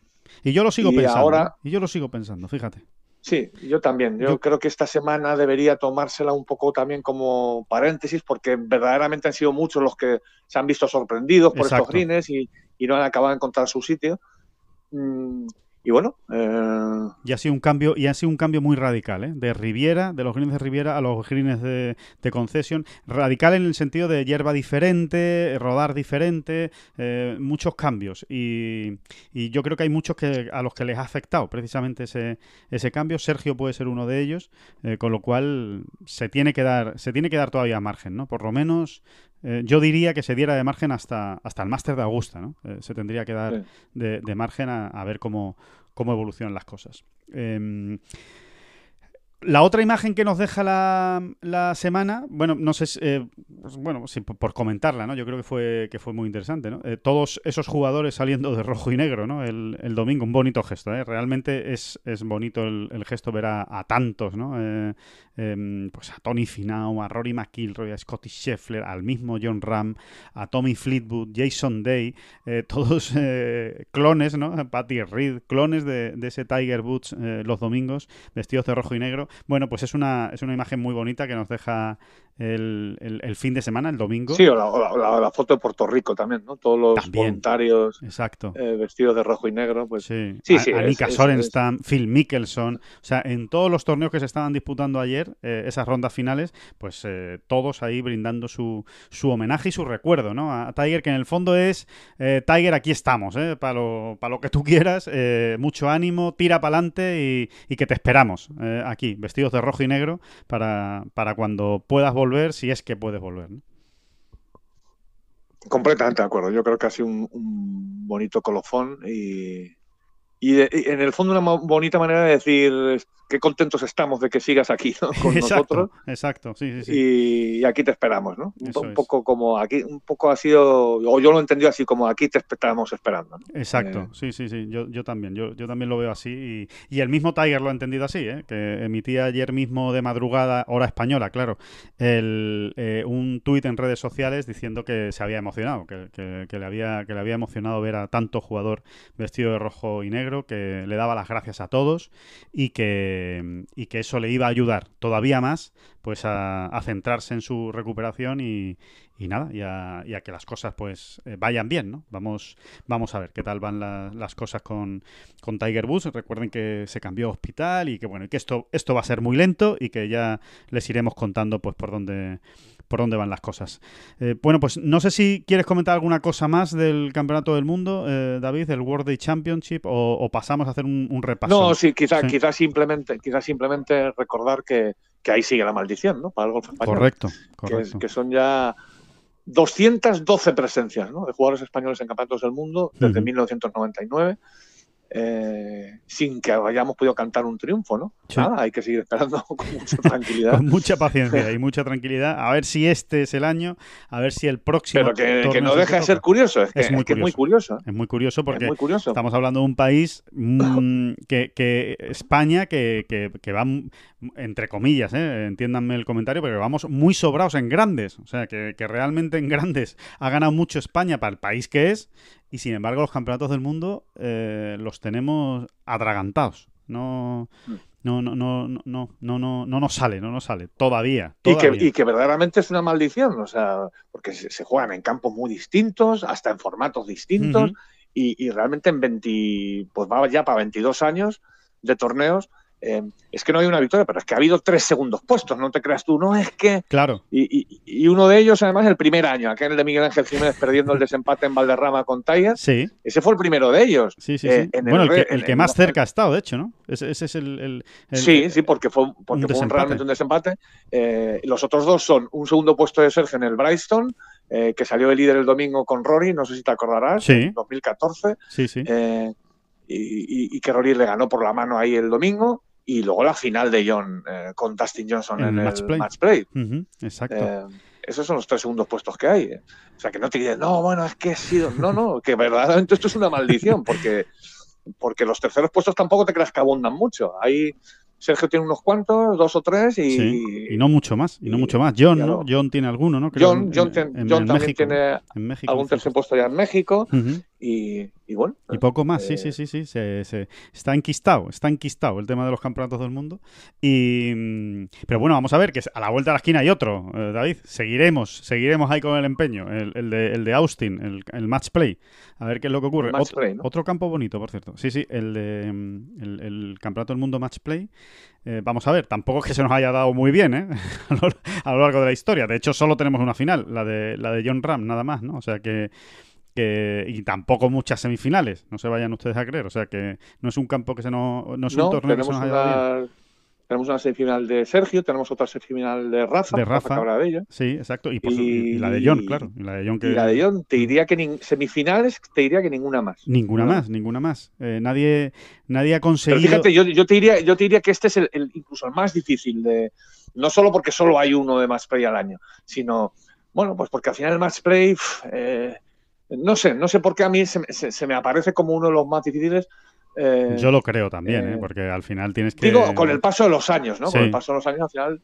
Y yo lo sigo y pensando. Ahora... ¿eh? Y yo lo sigo pensando, fíjate. Sí, yo también. Yo, yo, creo que esta semana debería tomársela un poco también como paréntesis, porque verdaderamente han sido muchos los que se han visto sorprendidos por Exacto. estos greens y, y no han acabado de encontrar su sitio. Y bueno. Eh... Y ha sido un cambio, y ha sido un cambio muy radical, ¿eh? De Riviera, de los greens de Riviera a los greens de, de concesión. Radical en el sentido de hierba diferente, rodar diferente, eh, muchos cambios. Y, y, yo creo que hay muchos que a los que les ha afectado precisamente ese, ese cambio. Sergio puede ser uno de ellos, eh, con lo cual se tiene que dar, se tiene que dar todavía margen, ¿no? Por lo menos eh, yo diría que se diera de margen hasta, hasta el máster de Augusta, ¿no? Eh, se tendría que dar sí. de, de, margen a, a, ver cómo, cómo evolucionan las cosas. Eh, la otra imagen que nos deja la, la semana, bueno, no sé, eh, pues, bueno, sí, por, comentarla, ¿no? Yo creo que fue, que fue muy interesante, ¿no? Eh, todos esos jugadores saliendo de rojo y negro, ¿no? El, el domingo, un bonito gesto, ¿eh? Realmente es, es bonito el, gesto ver a, tantos, ¿no? Eh, em, pues a Tony Finau, a Rory McIlroy, a Scotty Scheffler, al mismo John Ram, a Tommy Fleetwood, Jason Day, eh, todos clones, ¿no? Patty Reed, clones de, de ese Tiger Woods los domingos, vestidos de rojo y negro bueno, pues es una, es una imagen muy bonita que nos deja el, el, el fin de semana, el domingo. Sí, o la, la, la, foto de Puerto Rico también, ¿no? Todos los también. voluntarios Exacto. Eh, vestidos de rojo y negro. Pues... Sí, sí. sí Anika Sorenstam. Phil Mickelson. O sea, en todos los torneos que se estaban disputando ayer, eh, esas rondas finales, pues eh, todos ahí brindando su, su homenaje y su recuerdo, ¿no? A Tiger, que en el fondo es Tiger, aquí estamos, ¿eh? Para lo, pa lo que tú quieras, mucho ánimo, tira para adelante y, y, que te esperamos aquí, vestidos de rojo y negro, para, para cuando puedas volver volver si es que puedes volver. Completamente de acuerdo. Yo creo que ha sido un, un bonito colofón y, y, en el fondo una bonita manera de decir qué contentos estamos de que sigas aquí con nosotros. Exacto, sí, sí, sí. Y, aquí te esperamos, ¿no? Un, poco como aquí, un poco ha sido, o yo lo he entendido así como aquí te estamos esperando. Exacto, eh, sí, sí, sí, yo, yo también, yo, yo también lo veo así y, el mismo Tiger lo ha entendido así, ¿eh? que emitía ayer mismo de madrugada, hora española, claro, el, eh, un tuit en redes sociales diciendo que se había emocionado, que, que, le había, que le había emocionado ver a tanto jugador vestido de rojo y negro que le daba las gracias a todos y que, y que eso le iba a ayudar todavía más pues a, centrarse en su recuperación y, y nada, y a, que las cosas pues eh, vayan bien, ¿no? Vamos, vamos a ver qué tal van las cosas con, con Tiger Woods. Recuerden que se cambió hospital y que bueno, y que esto, esto va a ser muy lento y que ya les iremos contando pues por dónde por dónde van las cosas. Eh, bueno, pues no sé si quieres comentar alguna cosa más del Campeonato del Mundo, eh, David, del World Day Championship, o, pasamos a hacer un, repaso. No, sí, quizás quizá simplemente, quizá simplemente recordar que, ahí sigue la maldición, ¿no? Para el golf español. Correcto, correcto. Que, son ya 212 presencias ¿no? de jugadores españoles en campeonatos del mundo desde 1999. Eh, sin que hayamos podido cantar un triunfo, ¿no? Nada, hay que seguir esperando con mucha tranquilidad. con mucha paciencia y mucha tranquilidad. A ver si este es el año, a ver si el próximo. Pero que, no deja de ser curioso, es, que, es, muy, curioso. Es muy curioso porque estamos hablando de un país mm, que, España que, que, va, entre comillas, ¿eh? entiéndanme el comentario, pero vamos muy sobrados en grandes. O sea, que, que realmente en grandes ha ganado mucho España para el país que es y sin embargo los campeonatos del mundo eh, los tenemos atragantados. No, no, no, no, no, no, no, no nos sale, no nos sale, todavía. Y, que, y, que, verdaderamente es una maldición, o sea, porque se, juegan en campos muy distintos, hasta en formatos distintos, y, y, realmente en 20, pues va ya para 22 años de torneos, eh, es que no hay una victoria, pero es que ha habido tres segundos puestos, no te creas tú, no es que... Claro. Y, uno de ellos, además, el primer año, aquel de Miguel Ángel Jiménez perdiendo el desempate en Valderrama con Tiger. Sí. Ese fue el primero de ellos. Sí, sí, eh, bueno, el, que, más cerca ha estado, de hecho, ¿no? Ese, es el, Sí, sí, porque fue, porque fue realmente un desempate. Eh, los otros dos son un segundo puesto de Sergio en el Bryston, que salió el líder el domingo con Rory, no sé si te acordarás, en 2014. Sí, sí. y, que Rory le ganó por la mano ahí el domingo y luego la final de John eh, con Dustin Johnson en, el match play. exacto. Eh, esos son los tres segundos puestos que hay. Eh. O sea, que no te digan, no, bueno, es que he sido. No, no, que verdaderamente esto es una maldición, porque, porque los terceros puestos tampoco te creas que abundan mucho. Hay Sergio tiene unos cuantos, dos o tres, y, y no mucho más, y, no mucho más. John, ¿no? John tiene alguno, ¿no? John, John, también tiene algún tercer puesto ya en México, y, bueno. Y poco más, sí, sí, sí, sí. Se, se, está enquistado, está enquistado el tema de los campeonatos del mundo. Y, mm, pero bueno, vamos a ver, que a la vuelta de la esquina hay otro, eh, David. Seguiremos, seguiremos ahí con el empeño, el, el, de, el de Austin, el, el match play. A ver qué es lo que ocurre. Otro, campo bonito, por cierto. Sí, sí, el de mm, el, Campeonato del Mundo Match Play. Eh, vamos a ver, tampoco es que se nos haya dado muy bien ¿eh? a, lo, largo de la historia. De hecho, solo tenemos una final, la de, la de John Ram, nada más, ¿no? O sea que, y tampoco muchas semifinales, no se vayan ustedes a creer. O sea que no es un campo que se nos. No es un torneo que se nos haya dado bien tenemos una semifinal de Sergio, tenemos otra semifinal de Rafa, de Rafa, Rafa Sí, exacto. Y, la de John, claro. Y la de John, que... la de John te diría que semifinales, te diría que ninguna más. Ninguna más, ninguna más. Eh, nadie, nadie ha conseguido. fíjate, yo, yo, te diría, yo te diría que este es el, incluso el más difícil de. No solo porque solo hay uno de match play al año, sino, bueno, pues porque al final el match play. Eh, no sé, no sé por qué a mí se me aparece como uno de los más difíciles eh, Yo lo creo también, ¿eh? ¿eh? porque al final tienes que. Digo, con el paso de los años, ¿no? Con el paso de los años, al final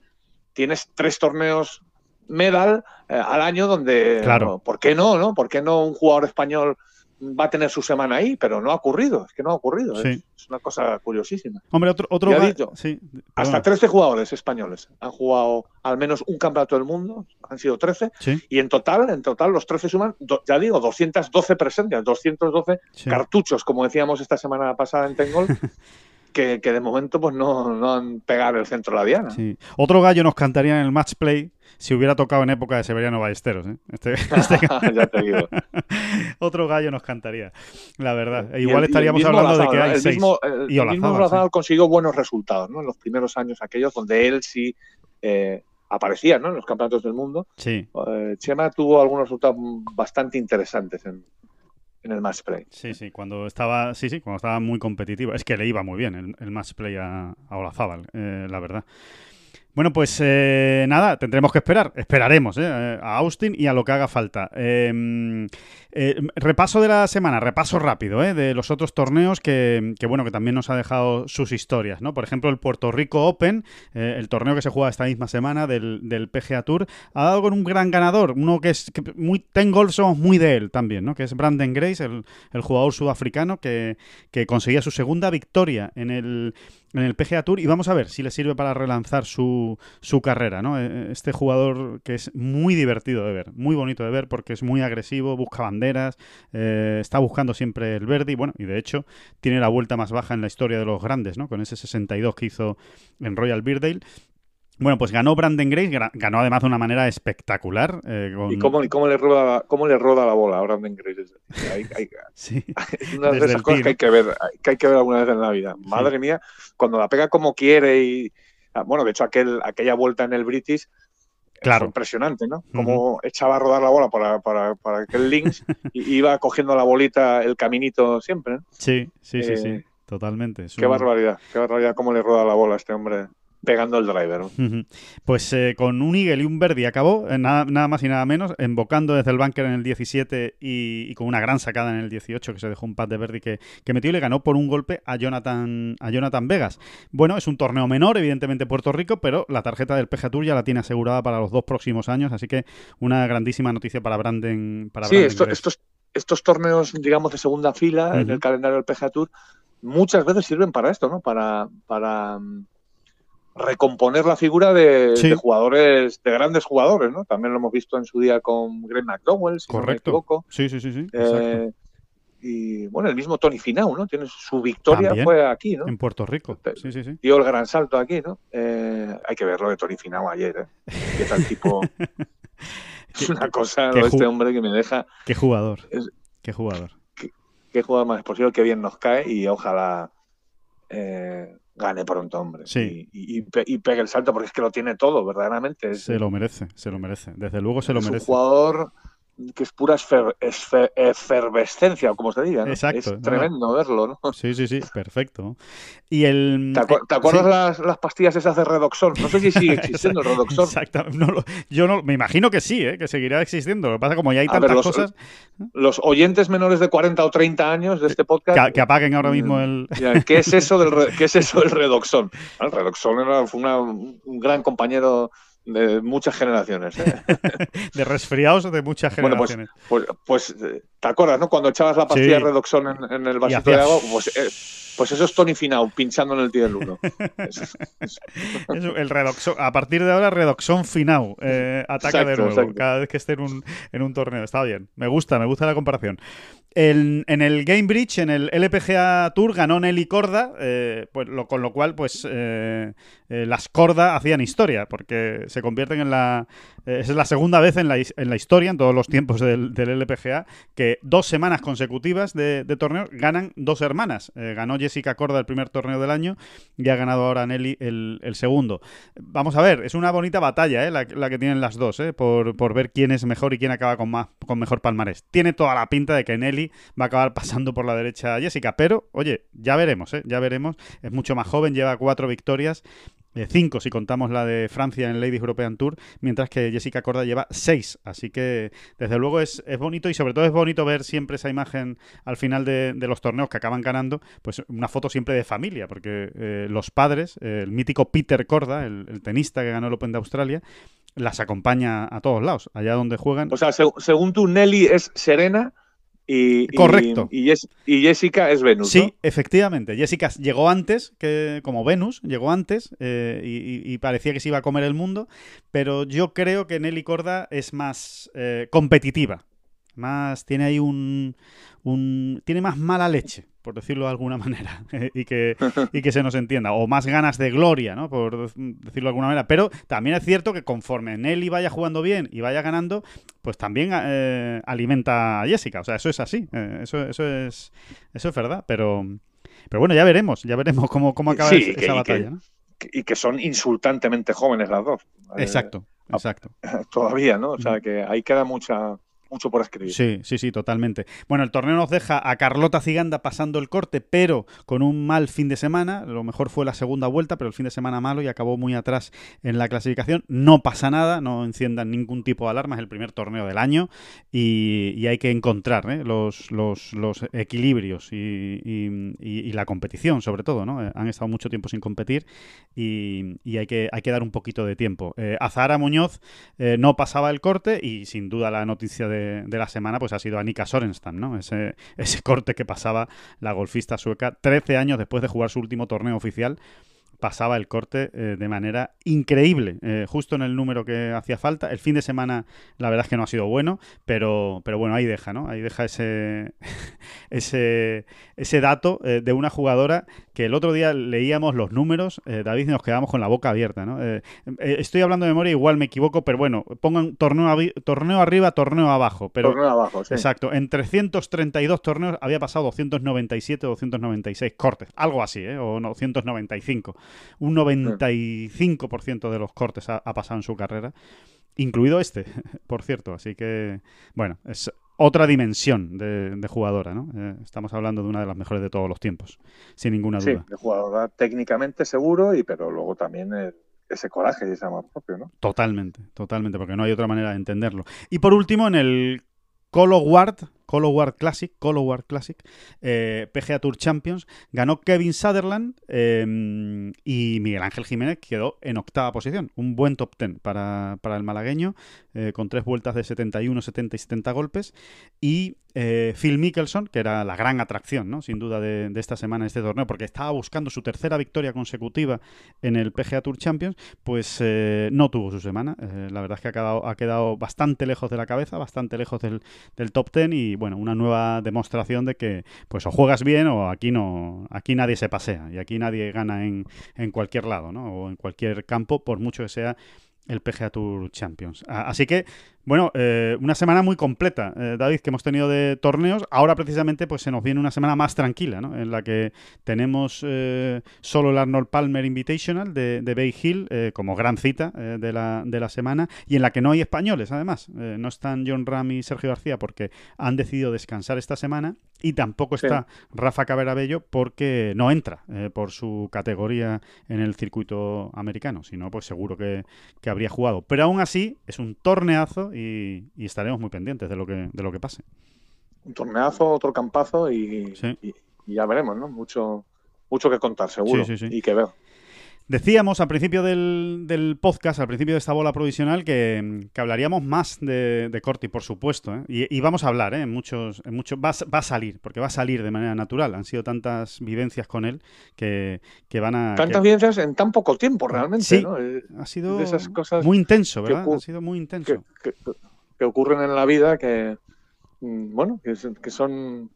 tienes tres torneos medal al año donde. Claro. ¿Por qué no, no? ¿Por qué no un jugador español va a tener su semana ahí, pero no ha ocurrido, es que no ha ocurrido. Es, una cosa curiosísima. Hombre, otro, otro sí, hasta 13 jugadores españoles han jugado al menos un campeonato del mundo, han sido 13, y en total, en total los 13 suman, ya digo, 212 presencias, 212 cartuchos, como decíamos esta semana pasada en Tengol. Que, de momento pues no, no han pegado el centro de la diana. Otro gallo nos cantaría en el match play si hubiera tocado en época de Severiano Ballesteros. ¿eh? Este, este ya te digo. Otro gallo nos cantaría, la verdad. igual estaríamos hablando de que hay el seis. Mismo, el, y mismo consiguió buenos resultados ¿no? en los primeros años aquellos donde él sí eh, aparecía ¿no? en los campeonatos del mundo. Sí. Eh, Chema tuvo algunos resultados bastante interesantes en, en el match play. Sí, sí, cuando estaba, sí, sí, cuando estaba muy competitivo. Es que le iba muy bien el, match play a, a eh, la verdad. Bueno, pues eh, nada, tendremos que esperar, esperaremos eh, a Austin y a lo que haga falta. Eh, eh, repaso de la semana, repaso rápido eh, de los otros torneos que, que, bueno, que también nos ha dejado sus historias, ¿no? Por ejemplo, el Puerto Rico Open, eh, el torneo que se juega esta misma semana del, del, PGA Tour, ha dado con un gran ganador, uno que es muy, ten golf somos muy de él también, ¿no? Que es Brandon Grace, el, el jugador sudafricano que, que conseguía su segunda victoria en el en el PGA Tour y vamos a ver si le sirve para relanzar su, su, carrera, ¿no? Este jugador que es muy divertido de ver, muy bonito de ver porque es muy agresivo, busca banderas, eh, está buscando siempre el verde y bueno, y de hecho tiene la vuelta más baja en la historia de los grandes, ¿no? Con ese 62 que hizo en Royal Beardale. Bueno, pues ganó Brandon Grace, ganó además de una manera espectacular. Eh, con... ¿Y cómo, y cómo, le roda, cómo le roda la bola a Brandon Grace? Hay, hay, sí. Es una de esas cosas que hay que ver, que hay que ver alguna vez en la vida. Sí. Madre mía, cuando la pega como quiere y... Ah, bueno, de hecho, aquel, aquella vuelta en el British Claro. Fue impresionante, ¿no? Como uh -huh. echaba a rodar la bola para, para, para aquel links y iba cogiendo la bolita el caminito siempre. ¿no? Sí, sí, sí, eh, sí, totalmente. Qué barbaridad, qué barbaridad cómo le roda la bola a este hombre pegando el driver. Pues eh, con un Eagle y un Verdi acabó, eh, nada, nada, más y nada menos, embocando desde el bunker en el 17 y, y, con una gran sacada en el 18, que se dejó un pad de Verdi que, que, metió y le ganó por un golpe a Jonathan, a Jonathan Vegas. Bueno, es un torneo menor, evidentemente Puerto Rico, pero la tarjeta del PGA Tour ya la tiene asegurada para los dos próximos años, así que una grandísima noticia para Brandon. Para sí, Brandon esto, estos, estos torneos, digamos, de segunda fila uh -huh. en el calendario del PGA Tour, muchas veces sirven para esto, ¿no? Para, para recomponer la figura de, sí. de, jugadores, de grandes jugadores, ¿no? También lo hemos visto en su día con Greg McDowell, si Correcto. no me equivoco. Sí, sí, sí, sí. Eh, y bueno, el mismo Tony Finau, ¿no? Tiene su victoria También, fue aquí, ¿no? En Puerto Rico. Sí, sí, sí. Dio el gran salto aquí, ¿no? Eh, hay que ver lo de Tony Finau ayer, ¿eh? Empieza el tipo. es una cosa de este hombre que me deja. Qué jugador. Es... Qué jugador. Qué, qué, jugador más posible, qué bien nos cae y ojalá. Eh, gane pronto, hombre. Sí. Y, y, y, pegue el salto porque es que lo tiene todo, verdaderamente. Se lo merece, se lo merece. Desde luego se lo merece. Un jugador que es pura esfer, esfer, efervescencia, o como se diga. ¿no? Exacto. Es tremendo no. verlo, ¿no? Sí, sí, sí, perfecto. Y el... ¿Te, acu ¿te acuerdas sí. las, las, pastillas esas de Redoxon? No sé si sigue existiendo el Redoxon. Exacto. Yo no, me imagino que sí, ¿eh? que seguirá existiendo. Lo que pasa como ya hay tantas ver, los, cosas... Los oyentes menores de 40 o 30 años de este podcast... Que, que apaguen ahora mismo el... ¿Qué es eso del, qué es eso del Redoxon? El Redoxon era, fue una, un gran compañero de muchas generaciones. ¿eh? de resfriados de muchas generaciones. Bueno, pues, pues, pues, ¿te acuerdas, no? Cuando echabas la pastilla sí. Redoxon en, en el vasito de agua, pues, eh, pues, eso es Tony Finau pinchando en el tío del uno. el redoxon, a partir de ahora, Redoxon Finau eh, ataca exacto, de nuevo exacto. cada vez que esté en un, en un torneo. Está bien, me gusta, me gusta la comparación. En el Game Bridge, en el LPGA Tour, ganó Nelly Corda, eh, pues, con lo cual, pues eh, eh, las Corda hacían historia, porque se convierten en la. Es la segunda vez en la, historia, en todos los tiempos del, LPGA, que dos semanas consecutivas de, de torneo ganan dos hermanas. Ganó Jessica Corda el primer torneo del año y ha ganado ahora Nelly el, el segundo. Vamos a ver, es una bonita batalla la, la, que tienen las dos, por, por ver quién es mejor y quién acaba con, más, con mejor palmarés. Tiene toda la pinta de que Nelly va a acabar pasando por la derecha a Jessica, pero oye, ya veremos, ¿eh? ya veremos. Es mucho más joven, lleva cuatro victorias, eh, cinco si contamos la de Francia en Ladies European Tour, mientras que Jessica Corda lleva seis. Así que desde luego es, es bonito y sobre todo es bonito ver siempre esa imagen al final de, los torneos que acaban ganando, pues una foto siempre de familia, porque eh, los padres, el mítico Peter Corda, el, el tenista que ganó el Open de Australia, las acompaña a todos lados, allá donde juegan. O sea, se, según tú, Nelly es serena y, Correcto. Y, y, Jessica es Venus. Sí, ¿no? efectivamente. Jessica llegó antes que como Venus, llegó antes eh, y, y, parecía que se iba a comer el mundo, pero yo creo que Nelly Corda es más eh, competitiva. Más, tiene ahí un, un, Tiene más mala leche, por decirlo de alguna manera, y, que, y que se nos entienda. O más ganas de gloria, ¿no? Por decirlo de alguna manera. Pero también es cierto que conforme Nelly vaya jugando bien y vaya ganando, pues también eh, alimenta a Jessica. O sea, eso es así. Eh, eso, eso, es, eso es verdad. Pero, pero bueno, ya veremos. Ya veremos cómo, cómo acaba sí, esa, que, batalla. Que, ¿no? Y que son insultantemente jóvenes las dos. Exacto, exacto. Todavía, ¿no? O sea, que ahí queda mucha mucho por escribir. Sí, sí, sí, totalmente. Bueno, el torneo nos deja a Carlota Ciganda pasando el corte, pero con un mal fin de semana. Lo mejor fue la segunda vuelta, pero el fin de semana malo y acabó muy atrás en la clasificación. No pasa nada, no enciendan ningún tipo de alarma, es el primer torneo del año y, hay que encontrar ¿eh? los, los, equilibrios y, la competición, sobre todo. ¿no? Eh, han estado mucho tiempo sin competir y, hay, que, hay que dar un poquito de tiempo. Eh, Azara Muñoz eh, no pasaba el corte y sin duda la noticia de, la semana pues ha sido Anika Sorenstam, ¿no? Ese, ese corte que pasaba la golfista sueca 13 años después de jugar su último torneo oficial pasaba el corte eh, de manera increíble, eh, justo en el número que hacía falta. El fin de semana, la verdad es que no ha sido bueno, pero, pero bueno, ahí deja, ¿no? Ahí deja ese, ese, ese dato eh, de una jugadora que el otro día leíamos los números, David, y nos quedamos con la boca abierta, ¿no? estoy hablando de memoria, igual me equivoco, pero bueno, pongan torneo, torneo arriba, torneo abajo. Pero, torneo abajo, sí. Exacto, en 332 torneos había pasado 297 o 296 cortes, algo así, ¿eh? O 295 un 95% de los cortes ha, pasado en su carrera, incluido este, por cierto. Así que, bueno, es otra dimensión de, jugadora, ¿no? Eh, estamos hablando de una de las mejores de todos los tiempos, sin ninguna duda. Sí, de jugadora técnicamente seguro, y pero luego también ese coraje y ese amor propio, ¿no? Totalmente, totalmente, porque no hay otra manera de entenderlo. Y por último, en el Colo Ward, Colo Ward Classic, Colo Ward Classic, eh, PGA Tour Champions, ganó Kevin Sutherland em, y Miguel Ángel Jiménez quedó en octava posición. Un buen top ten para, el malagueño, eh, con tres vueltas de 71, 70 y 70 golpes. Y eh, Phil Mickelson, que era la gran atracción, ¿no? sin duda, de, esta semana en este torneo, porque estaba buscando su tercera victoria consecutiva en el PGA Tour Champions, pues no tuvo su semana. la verdad es que ha quedado, ha quedado bastante lejos de la cabeza, bastante lejos del, del top ten y bueno, una nueva demostración de que pues o juegas bien o aquí no, aquí nadie se pasea y aquí nadie gana en, en cualquier lado, ¿no? O en cualquier campo, por mucho que sea el PGA Tour Champions. Así que bueno, eh, una semana muy completa, eh, David, que hemos tenido de torneos. Ahora precisamente pues se nos viene una semana más tranquila, ¿no? En la que tenemos eh, solo el Arnold Palmer Invitational de, de Bay Hill como gran cita de la, de, la, semana y en la que no hay españoles, además. no están John Ram y Sergio García porque han decidido descansar esta semana y tampoco está Rafa Caberabello porque no entra por su categoría en el circuito americano. Si no, pues seguro que, que habría jugado. Pero aún así es un torneazo y, estaremos muy pendientes de lo que, de lo que pase. Un torneazo, otro campazo y, ya veremos, ¿no? Mucho, mucho que contar, seguro, y que ver. Decíamos al principio del, podcast, al principio de esta bola provisional, que, hablaríamos más de, de, Corti, por supuesto. ¿eh? Y, vamos a hablar, ¿eh? En muchos, en muchos va, a salir, porque va a salir de manera natural. Han sido tantas vivencias con él que, van a... Tantas vivencias en tan poco tiempo, realmente. Sí, ha sido muy intenso, ¿verdad? Ha sido muy intenso. Que, ocurren en la vida que, mm, bueno, que son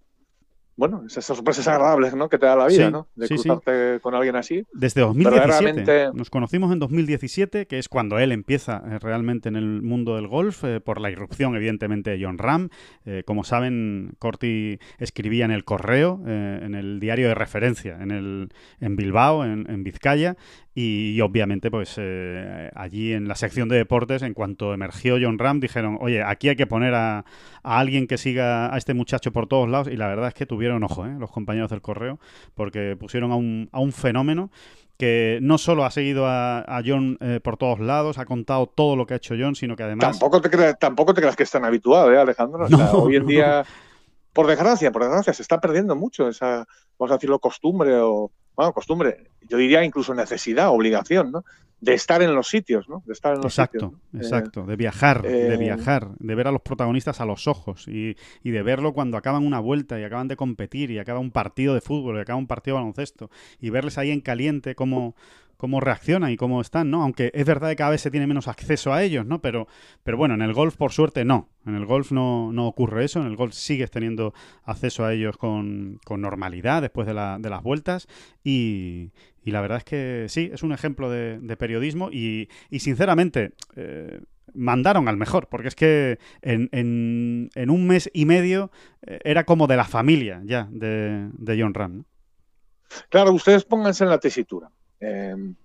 bueno, esas sorpresas agradables ¿no? que te da la vida, ¿no? De cruzarte con alguien así. Desde 2017. Nos conocimos en 2017, que es cuando él empieza eh, realmente en el mundo del golf, eh, por la irrupción, evidentemente, de John Ram. Eh, como saben, Corti escribía en el correo, en el diario de referencia, en, el, en Bilbao, en, en Vizcaya, y, obviamente, pues eh, allí en la sección de deportes, en cuanto emergió John Ram, dijeron, oye, aquí hay que poner a, alguien que siga a este muchacho por todos lados. Y la verdad es que tuvieron ojo, ¿eh? los compañeros del correo, porque pusieron a un, a un fenómeno que no solo ha seguido a, John eh, por todos lados, ha contado todo lo que ha hecho John, sino que además... Tampoco te creas, tampoco te creas que están habituado, ¿eh, Alejandro? hoy en día, por desgracia, por desgracia, se está perdiendo mucho esa, vamos a decirlo, costumbre o bueno, costumbre, yo diría incluso necesidad, obligación, ¿no? De estar en los sitios, ¿no? De estar en los exacto, sitios. Exacto, de viajar, de eh, viajar, de ver a los protagonistas a los ojos y, y, de verlo cuando acaban una vuelta y acaban de competir y acaba un partido de fútbol y acaba un partido de baloncesto y verles ahí en caliente cómo, cómo reaccionan y cómo están, ¿no? Aunque es verdad que cada vez se tiene menos acceso a ellos, ¿no? Pero, pero bueno, en el golf, por suerte, no. En el golf no, no ocurre eso. En el golf sigues teniendo acceso a ellos con, normalidad después de, la, de las vueltas. Y, y, la verdad es que sí, es un ejemplo de, periodismo. Y, y sinceramente, eh, mandaron al mejor, porque es que en, en, en, un mes y medio eh, era como de la familia ya de, de John Ram. Claro, ustedes pónganse en la tesitura. Em,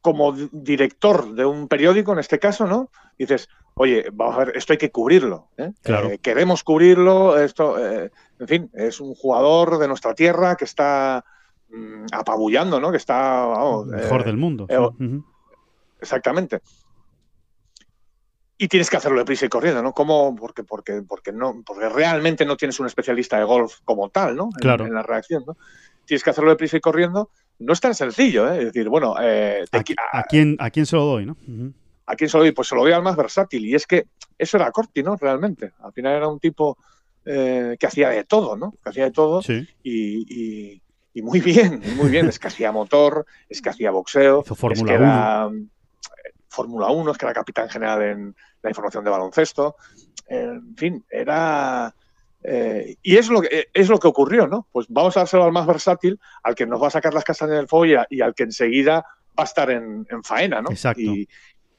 como director de un periódico, en este caso, ¿no? Dices, oye, vamos a ver, esto hay que cubrirlo. ¿eh? Claro. Eh, queremos cubrirlo, esto, eh, en fin, es un jugador de nuestra tierra que está mm, apabullando, ¿no? Que está, vamos, Mejor eh, del mundo. eh, sí. Exactamente. Y tienes que hacerlo deprisa y corriendo, ¿no? ¿Cómo? Porque, porque, porque, no, porque realmente no tienes un especialista de golf como tal, ¿no? En- Claro. En, la reacción, ¿no? Tienes que hacerlo deprisa y corriendo. No es tan sencillo, ¿eh? Es decir, bueno, eh, te ¿A, a quién, ¿A quién se lo doy, no? ¿A quién se lo doy? Pues se lo doy al más versátil. Y es que eso era Corti, ¿no? Realmente. Al final era un tipo eh, que hacía de todo, ¿no? Que hacía de todo Sí. y, y- y muy bien, muy bien. Es que hacía motor, es que hacía boxeo, Hizo es Fórmula que era eh, Fórmula 1, es que era capitán general en la información de baloncesto. En fin, era... eh, y es lo, que, es lo que ocurrió, ¿no? Pues vamos a dárselo al más versátil, al que nos va a sacar las castañas del fuego y, a- y al que enseguida va a estar en, en faena, ¿no? Exacto. Y,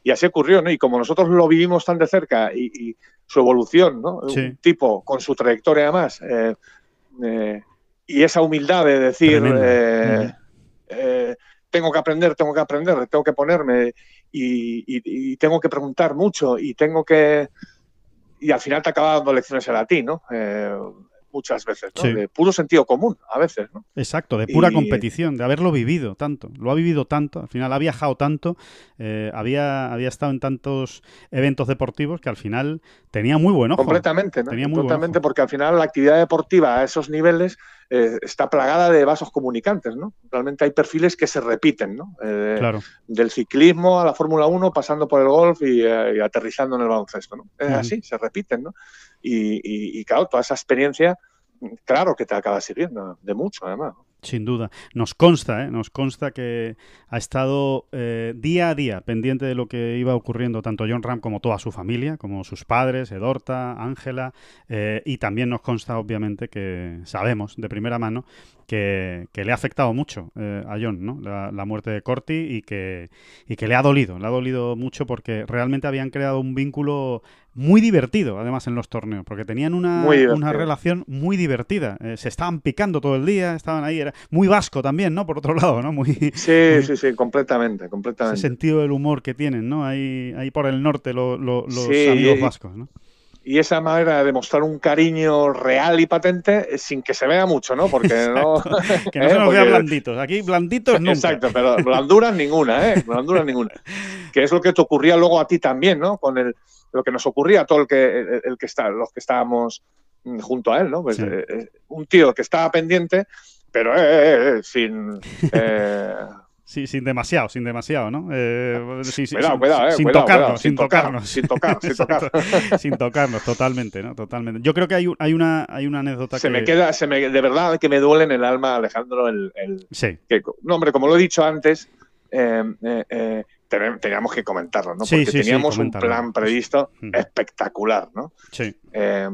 y así ocurrió, ¿no? Y como nosotros lo vivimos tan de cerca y, y su evolución, ¿no? Sí. Un tipo con su trayectoria además eh, eh, y esa humildad de decir, eh, eh, tengo que aprender, tengo que aprender, tengo que ponerme y, y- y tengo que preguntar mucho y tengo que... Y al final te acaba dando lecciones el a ti, ¿no? Eh, muchas veces, ¿no? Sí. De puro sentido común, a veces, ¿no? Exacto, de pura Y- competición, de haberlo vivido tanto. Lo ha vivido tanto, al final ha viajado tanto, eh, había, había estado en tantos eventos deportivos que al final tenía muy buen ojo. Completamente, ¿no? Tenía muy ojo. porque al final la actividad deportiva a esos niveles eh, está plagada de vasos comunicantes, ¿no? Realmente hay perfiles que se repiten, ¿no? Eh, Claro, Del ciclismo a la Fórmula 1, pasando por el golf y, y aterrizando en el baloncesto, ¿no? Es así, se repiten, ¿no? Y, y- y, claro, toda esa experiencia, claro que te acaba sirviendo, de mucho además. sin duda. Nos consta, ¿eh? nos consta que ha estado eh, día a día pendiente de lo que iba ocurriendo tanto John Ram como toda su familia, como sus padres, Edorta, Ángela, eh, y también nos consta, obviamente, que sabemos de primera mano que, que le ha afectado mucho eh, a John, ¿no? La, la muerte de Corti y que, y que le ha dolido, le ha dolido mucho porque realmente habían creado un vínculo muy divertido, además, en los torneos, porque tenían una, una relación muy divertida. Eh, se estaban picando todo el día, estaban ahí, era muy vasco también, ¿no? Por otro lado, ¿no? Muy, Sí, sí, sí, completamente, ese completamente. sentido del humor que tienen, ¿no? Ahí, ahí por el norte lo- lo- los Sí, amigos vascos, ¿no? Y esa manera de mostrar un cariño real y patente eh, sin que se vea mucho, ¿no? Porque no... Que no ¿eh? se nos vea Porque- blanditos. Aquí blanditos nunca. Exacto, pero blanduras ninguna, ¿eh? Blanduras ninguna. Que es lo que te ocurría luego a ti también, ¿no? Con el, lo que nos ocurría a todo el que, el, el que está, los que estábamos mm, junto a él, ¿no? Pues, Sí. eh, eh, un tío que estaba pendiente, pero eh, eh, sin... eh, Sí, sin demasiado, sin demasiado, ¿no? Eh, sí, cuidado, sin, cuidado, eh, sin cuidado, tocarnos, sin tocar, tocarnos. sin tocar, sin tocar. Exacto, sin tocarnos, totalmente, ¿no? Totalmente. Yo creo que hay, un- hay, una, hay una anécdota Se que... me queda, se me, de verdad que me duele en el alma, Alejandro, el, el- Sí, que, no, hombre, como lo he dicho antes, eh, teníamos que comentarlo, ¿no? Porque sí, sí, teníamos un plan previsto espectacular, ¿no? sí. Eh,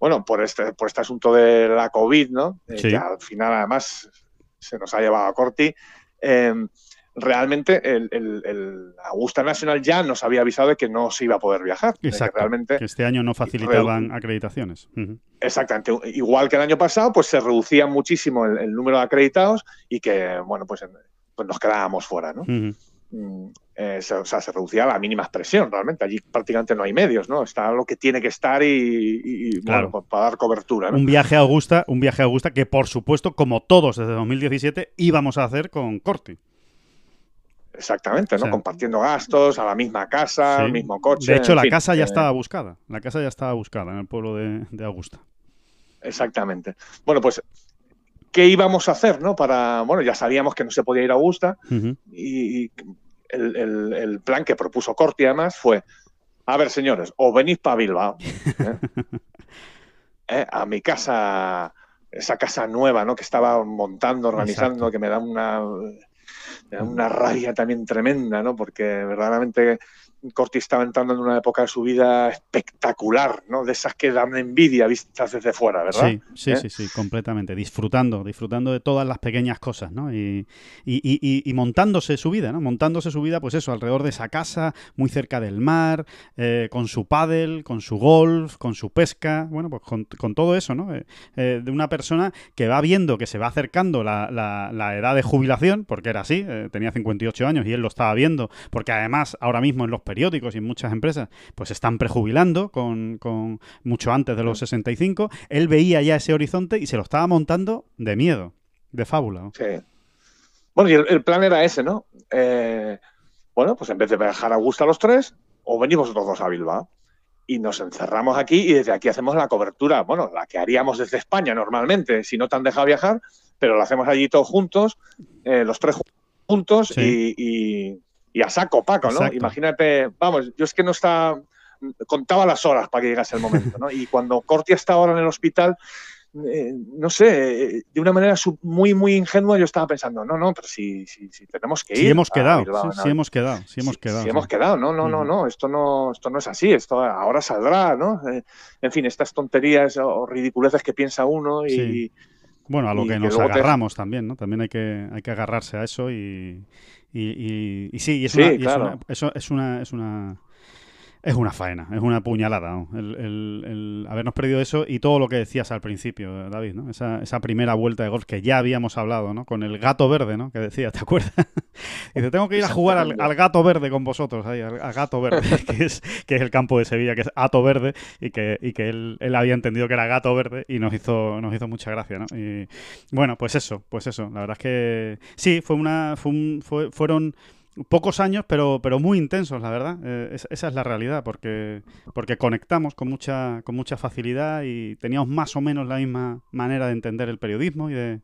bueno, por este, por este asunto de la COVID, ¿no? Eh, Sí. que al final además se nos ha llevado a Corti. eh, realmente el, el- el Augusta National ya nos había avisado de que no se iba a poder viajar. que Exacto. realmente Que este año no facilitaban acreditaciones. Exactamente. Igual que el año pasado, pues se reducía muchísimo el, número de acreditados y que, bueno, pues, pues nos quedábamos fuera, ¿no? Mm, eh, se- o sea, se reducía a la mínima expresión, realmente. Allí prácticamente no hay medios, ¿no? Está lo que tiene que estar y, Claro. bueno, pues, para dar cobertura, ¿no? Un viaje a Augusta, un viaje a Augusta que por supuesto, como todos desde 2017, íbamos a hacer con Corti. Exactamente, ¿no? O sea, Compartiendo gastos, a la misma casa, Sí. al mismo coche. De hecho, la fin, casa ya eh, estaba buscada. La casa ya estaba buscada en el pueblo de, de Augusta. Exactamente. Bueno, pues, ¿qué íbamos a hacer, no? Para, bueno, ya sabíamos que no se podía ir a Augusta, y y el, el- el plan que propuso Corti además fue, a ver señores, os venís para Bilbao, ¿eh? ¿Eh? a mi casa, esa casa nueva ¿no? que estaba montando, organizando, Exacto. que me da una, me da una rabia también tremenda, ¿no? porque verdaderamente Corti estaba entrando en una época de su vida espectacular, ¿no? De esas que dan envidia vistas desde fuera, ¿verdad? Sí, sí, ¿Eh? sí, sí, completamente. Disfrutando, disfrutando de todas las pequeñas cosas, ¿no? Y, y, y, y montándose su vida, ¿no? Montándose su vida, pues eso, alrededor de esa casa, muy cerca del mar, eh, con su pádel, con su golf, con su pesca, bueno, pues con, con todo eso, ¿no? Eh, eh, de una persona que va viendo que se va acercando la, la, la edad de jubilación, porque era así, tenía 58 años y él lo estaba viendo, porque además ahora mismo en los periódicos y en muchas empresas, pues están prejubilando con, con mucho antes de los 65, él veía ya ese horizonte y se lo estaba montando de miedo, de fábula. ¿no? Sí. Bueno, y el, el plan era ese, ¿no? Eh, bueno, pues en vez de viajar a Augusta los tres, o venimos los dos a Bilbao. Y nos encerramos aquí y desde aquí hacemos la cobertura, bueno, la que haríamos desde España normalmente, si no te han dejado viajar, pero lo hacemos allí todos juntos, eh, los tres juntos Sí. y, y- y a saco, Paco, ¿no? Exacto. Imagínate, vamos, yo es que no está, contaba las horas para que llegase el momento, ¿no? Y cuando Corti está ahora en el hospital, eh, no sé, eh, de una manera muy, muy ingenua, yo estaba pensando, no, no, pero si, si, si tenemos que ir. Sí hemos quedado, Bilbao, sí, sí hemos quedado, sí hemos quedado. sí. hemos quedado, no, no, no, no, esto no, esto no es así, esto ahora saldrá, ¿no? Eh, en fin, estas tonterías o ridiculeces que piensa uno y, Sí. Bueno, a lo que que nos te- agarramos también, ¿no? También hay que, hay que agarrarse a eso y, y, y- y sí, y es, Sí, una, es claro. una- eso es una, es una es una faena, es una puñalada, ¿no? el, el- el habernos perdido eso y todo lo que decías al principio, David, ¿no? Esa, esa primera vuelta de golf que ya habíamos hablado, ¿no? Con el gato verde, ¿no? Que decía, ¿te acuerdas? Dice, tengo que ir a jugar al, al gato verde con vosotros, ahí, al, al gato verde, que es, que es el campo de Sevilla, que es Ato Verde, y que, y que él, él había entendido que era gato verde y nos hizo, nos hizo mucha gracia, ¿no? Y bueno, pues eso, pues eso. La verdad es que sí, fue una, fue un- fue- fueron pocos años, pero, pero muy intensos, la verdad. Eh, es- esa es la realidad, porque, porque conectamos con mucha, con mucha facilidad y teníamos más o menos la misma manera de entender el periodismo y de,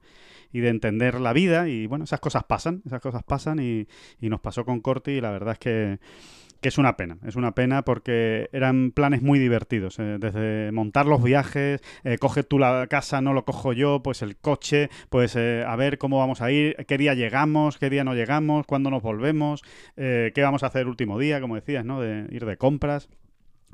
y de entender la vida. Y bueno, esas cosas pasan, esas cosas pasan y, y nos pasó con Corti y la verdad es que que es una pena, es una pena porque eran planes muy divertidos, eh, desde montar los viajes, eh, coge tú la casa, no lo cojo yo, pues el coche, pues eh, a ver cómo vamos a ir, qué día llegamos, qué día no llegamos, cuándo nos volvemos, qué vamos a hacer el último día, como decías, ¿no? De ir de compras.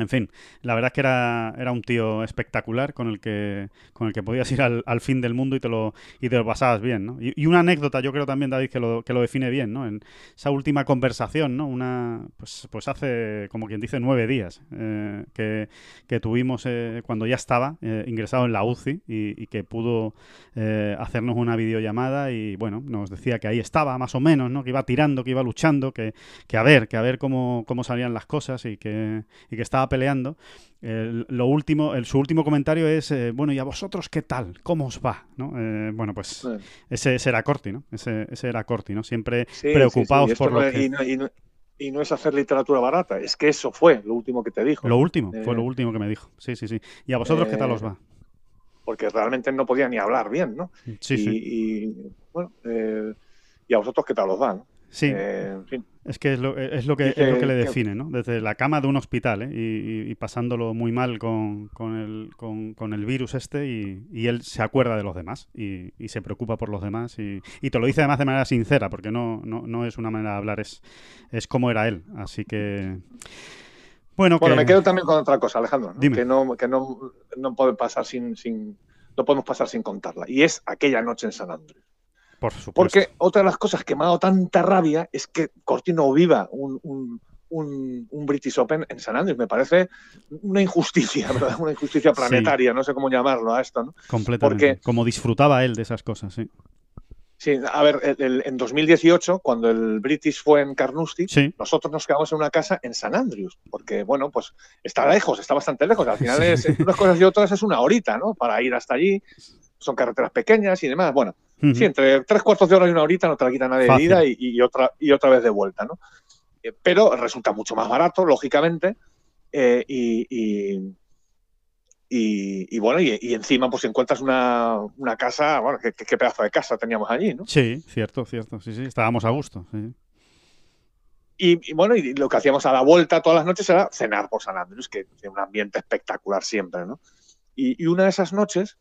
En fin, la verdad es que era, era un tío espectacular con el que, con el que podías ir al, fin del mundo y te lo, y te lo pasabas bien, ¿no? Y, y una anécdota, yo creo también, David, que lo, que lo define bien, ¿no? En esa última conversación, ¿no? Una, pues, pues hace, como quien dice, nueve días eh, que, que tuvimos eh, cuando ya estaba eh, ingresado en la UCI y, y que pudo eh, hacernos una videollamada y, bueno, nos decía que ahí estaba, más o menos, ¿no? Que iba tirando, que iba luchando, que, que a ver, que a ver cómo, cómo salían las cosas y que, y que estaba peleando. El- lo último, el, su último comentario es, eh, bueno, ¿y a vosotros qué tal? ¿Cómo os va? ¿no? Eh, bueno, pues ese, ese era Corti, ¿no? Ese, ese era Corti, ¿no? Siempre sí, preocupados sí, por lo que... y, no, y no- y no es hacer literatura barata, es que eso fue lo último que te dijo. Lo último, fue Eh, lo último que me dijo. Sí, sí, sí. ¿Y a vosotros qué tal os va? Porque realmente no podía ni hablar bien, ¿no? Sí, y, sí. y, bueno, y a vosotros qué tal os va, ¿no? Sí, en fin. Es que es lo, es lo que, dice es lo que le define, ¿no? Desde la cama de un hospital, ¿eh? Y, pasándolo muy mal con, con, el, con, con el virus este y, y él se acuerda de los demás y, y se preocupa por los demás y, y te lo dice además de manera sincera porque no, no, no es una manera de hablar, es, es como era él. Así que... Bueno, Bueno, que... me quedo también con otra cosa, Alejandro, ¿no? Dime. que no, que no, no puede pasar sin, sin, no podemos pasar sin contarla. Y es aquella noche en San Andrés. Por supuesto. Porque otra de las cosas que me ha dado tanta rabia es que Cortino viva un, un, un, un British Open en San Andrés. Me parece una injusticia, ¿verdad? Una injusticia planetaria, no sé cómo llamarlo a esto, ¿no? Completamente. porque- Como disfrutaba él de esas cosas, sí. Sí, a ver, el- el- en 2018, cuando el British fue en Carnoustie, Sí, nosotros nos quedamos en una casa en San Andrews, porque, bueno, pues está lejos, está bastante lejos. Al final, Sí. es, entre unas cosas y otras, es una horita, ¿no? Para ir hasta allí. Son carreteras pequeñas y demás. Bueno, Sí, entre tres cuartos de hora y una horita no te la quita nadie de Fácil. ida y, y otra, y otra vez de vuelta, ¿no? Eh, Pero resulta mucho más barato, lógicamente, eh, y, y- bueno, y, encima pues encuentras una, una casa, bueno, qué, qué- qué pedazo de casa teníamos allí, ¿no? Sí, cierto, cierto. Sí, sí, estábamos a gusto. sí. Y, y bueno, y lo que hacíamos a la vuelta todas las noches era cenar por San Andrés, que tiene un ambiente espectacular siempre, ¿no? Y, y una de esas noches,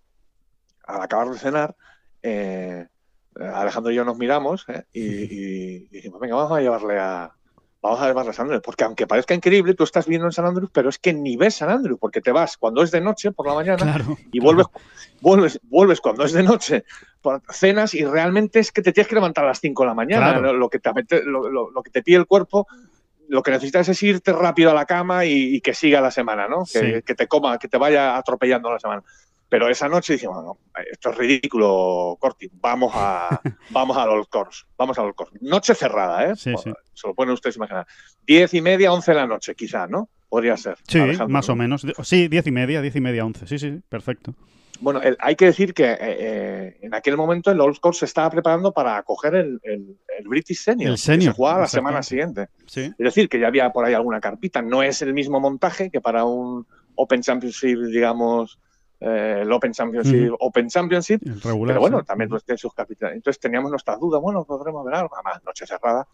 al acabar de cenar, eh, Alejandro y yo nos miramos ¿eh? y, y dijimos, venga, vamos a llevarle a, vamos a más a San Andrews, porque aunque parezca increíble, tú estás viendo en San Andrews, pero es que ni ves San Andrews, porque te vas cuando es de noche por la mañana y vuelves, vuelves, vuelves cuando es de noche, cenas y realmente es que te tienes que levantar a las 5 de la mañana, lo, que te, lo, que te pide el cuerpo lo que necesitas es irte rápido a la cama y, que siga la semana, ¿no? Que, que, te coma, que te vaya atropellando la semana. Pero esa noche dije, bueno, esto es ridículo, Corti, vamos a, vamos a los Course, vamos a los Course. Noche cerrada, ¿eh? Sí, sí. Se lo pueden ustedes imaginar. Diez y media, once de la noche, quizá, ¿no? Podría ser. Sí, más o menos. Sí, diez y media, diez y media, once. Sí, sí, perfecto. Bueno, hay que decir que eh, eh, en aquel momento el Old Course se estaba preparando para acoger el, el, British Senior, el senior, que se jugaba la semana siguiente. Sí. Es decir, que ya había por ahí alguna carpita. No es el mismo montaje que para un Open Championship, digamos, eh, el Open Championship, Open Championship, pero bueno, también pues, tiene sus capitales. Entonces teníamos nuestras dudas, bueno, podremos ver algo, más noche cerrada,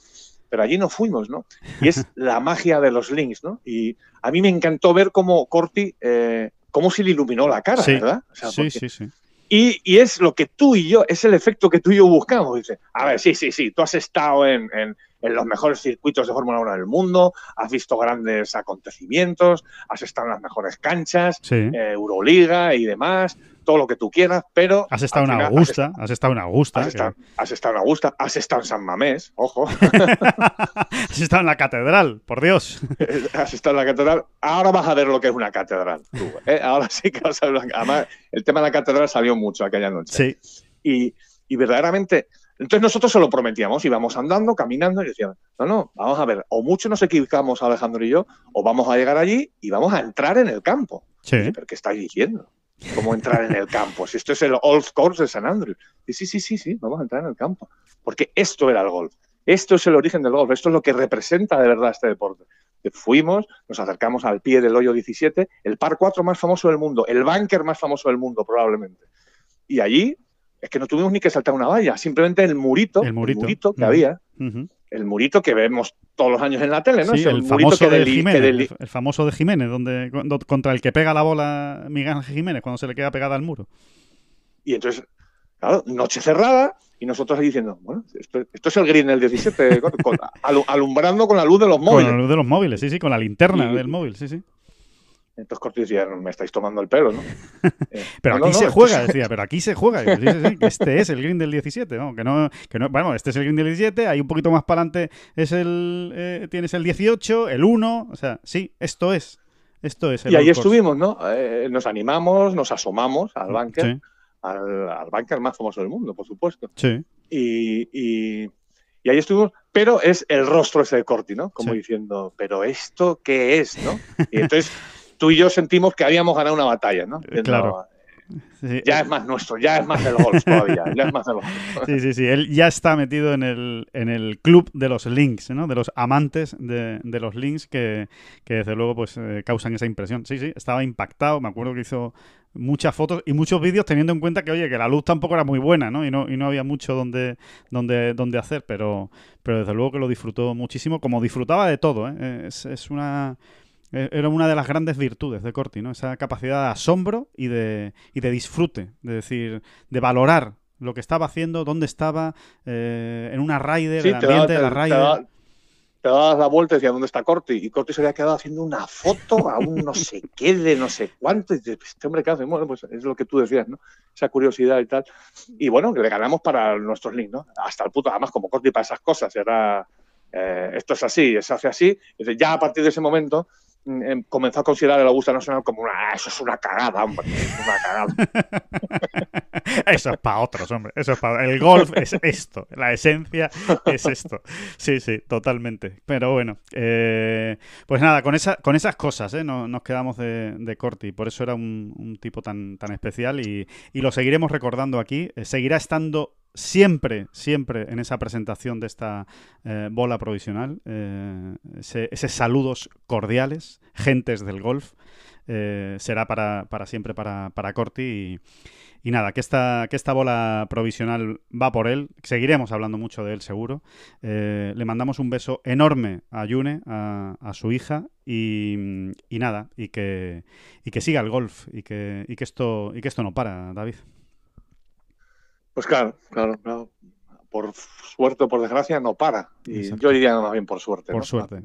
pero allí no fuimos, ¿no? Y es la magia de los links, ¿no? Y a mí me encantó ver cómo Corti, eh, cómo se le iluminó la cara, ¿verdad? sí, sí, sí. Y, y, es lo que tú y yo, es el efecto que tú y yo buscamos. Dice, a ver, sí, sí, sí, tú has estado en, en, en los mejores circuitos de Fórmula 1 del mundo, has visto grandes acontecimientos, has estado en las mejores canchas, eh, Euroliga y demás, todo lo que tú quieras, pero... Has estado en Augusta, has, estado en Augusta. Has, estado, en Augusta, has estado en San Mamés, ojo. has estado en la catedral, por Dios. has estado en la catedral. Ahora vas a ver lo que es una catedral. ¿eh? Ahora sí que vas a ver. Además, el tema de la catedral salió mucho aquella noche. Sí. Y, y verdaderamente entonces nosotros se lo prometíamos, íbamos andando, caminando y decíamos, no, no, vamos a ver, o mucho nos equivocamos Alejandro y yo, o vamos a llegar allí y vamos a entrar en el campo. Sí. ¿Pero qué estáis diciendo? ¿Cómo entrar en el campo? Si esto es el Old Course de San Andrews. Y sí, sí, sí, sí, vamos a entrar en el campo. Porque esto era el golf. Esto es el origen del golf. Esto es lo que representa de verdad este deporte. Fuimos, nos acercamos al pie del hoyo 17, el par 4 más famoso del mundo, el bunker más famoso del mundo probablemente. Y allí es que no tuvimos ni que saltar una valla, simplemente el murito, el murito, que había, el murito que vemos todos los años en la tele, ¿no? el, famoso de Jiménez, el, famoso de Jiménez, donde, contra el que pega la bola Miguel Ángel Jiménez cuando se le queda pegada al muro. Y entonces, claro, noche cerrada, y nosotros ahí diciendo, bueno, esto, es el green del 17, alumbrando con la luz de los móviles. Con la luz de los móviles, sí, sí, con la linterna del móvil, sí, sí. Entonces Corti decía, me estáis tomando el pelo, ¿no? Eh, pero aquí se juega, decía, pero aquí se juega. este es el green del 17, ¿no? Que no, que no, bueno, este es el green del 17, ahí un poquito más para adelante es el, eh, tienes el 18, el 1, o sea, sí, esto es. Esto es y ahí estuvimos, ¿no? Eh, nos animamos, nos asomamos al bunker, al, al bunker más famoso del mundo, por supuesto. Sí. Y, y, y ahí estuvimos, pero es el rostro ese de Corti, ¿no? Como diciendo, ¿pero esto qué es, no? Y entonces tú y yo sentimos que habíamos ganado una batalla, ¿no? claro. Ya es más nuestro, ya es más del golf todavía, ya es más del golf. Sí, sí, sí, él ya está metido en el, en el club de los links, ¿no? De los amantes de, los links que, desde luego pues eh, causan esa impresión. Sí, sí, estaba impactado, me acuerdo que hizo muchas fotos y muchos vídeos teniendo en cuenta que, oye, que la luz tampoco era muy buena, ¿no? Y no, y no había mucho donde, donde, donde hacer, pero, pero desde luego que lo disfrutó muchísimo, como disfrutaba de todo, ¿eh? Es, es una era una de las grandes virtudes de Corti, ¿no? Esa capacidad de asombro y de, y de disfrute, de decir, de valorar lo que estaba haciendo, dónde estaba, eh, en una rider, el ambiente de la rider. Te, dabas la vuelta y decías, ¿dónde está Corti? Y Corti se había quedado haciendo una foto a un no sé qué de no sé cuánto. Y dices, este hombre, ¿qué hace? Bueno, pues es lo que tú decías, ¿no? Esa curiosidad y tal. Y bueno, que le ganamos para nuestros links, ¿no? Hasta el puto, además, como Corti para esas cosas, era... Eh, esto es así, se hace así. ya a partir de ese momento comenzó a considerar el Augusta Nacional como una, ah, eso es una cagada, hombre, una cagada. eso es para otros, hombre, eso es para el golf es esto, la esencia es esto. Sí, sí, totalmente. Pero bueno, eh, pues nada, con esa, con esas cosas, ¿eh? nos, quedamos de, de Corti, por eso era un, tipo tan, tan especial y, y, lo seguiremos recordando aquí. Eh, seguirá estando siempre, siempre en esa presentación de esta eh, bola provisional, eh, ese, esos saludos cordiales, gentes del golf, eh, será para, para, siempre para, para Corti. Y, nada, que esta, que esta bola provisional va por él. Seguiremos hablando mucho de él, seguro. le mandamos un beso enorme a Yune, a, a su hija, y, y, nada, y que, y que siga el golf, y que, y, que esto, y que esto no para, David. Pues claro, claro, claro. por suerte o por desgracia, no para. Y yo diría más bien por suerte. Por suerte.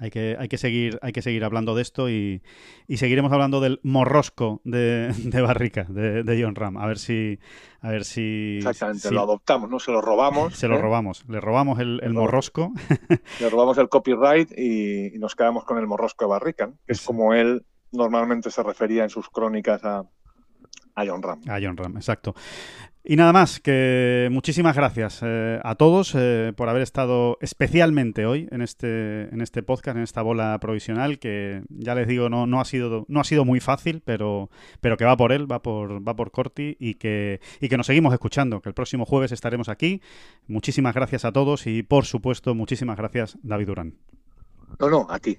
Hay que, hay que, seguir, hay que seguir hablando de esto y, seguiremos hablando del morrosco de, Barrica, de, John Ram. A ver si. A ver si Exactamente, lo adoptamos, ¿no? Se lo robamos. Se lo ¿eh? robamos. Le robamos el, morrosco. Le robamos el copyright y, nos quedamos con el morrosco de Barrica, que es como él normalmente se refería en sus crónicas a, a John Ram. A John Ram, exacto. Y nada más, que muchísimas gracias eh, a todos eh, por haber estado especialmente hoy en este, en este podcast, en esta bola provisional, que ya les digo, no, no, ha, sido, no ha sido muy fácil, pero, pero que va por él, va por, va por Corti y que, y que nos seguimos escuchando, que el próximo jueves estaremos aquí. Muchísimas gracias a todos y, por supuesto, muchísimas gracias, David Durán. No, no, a ti.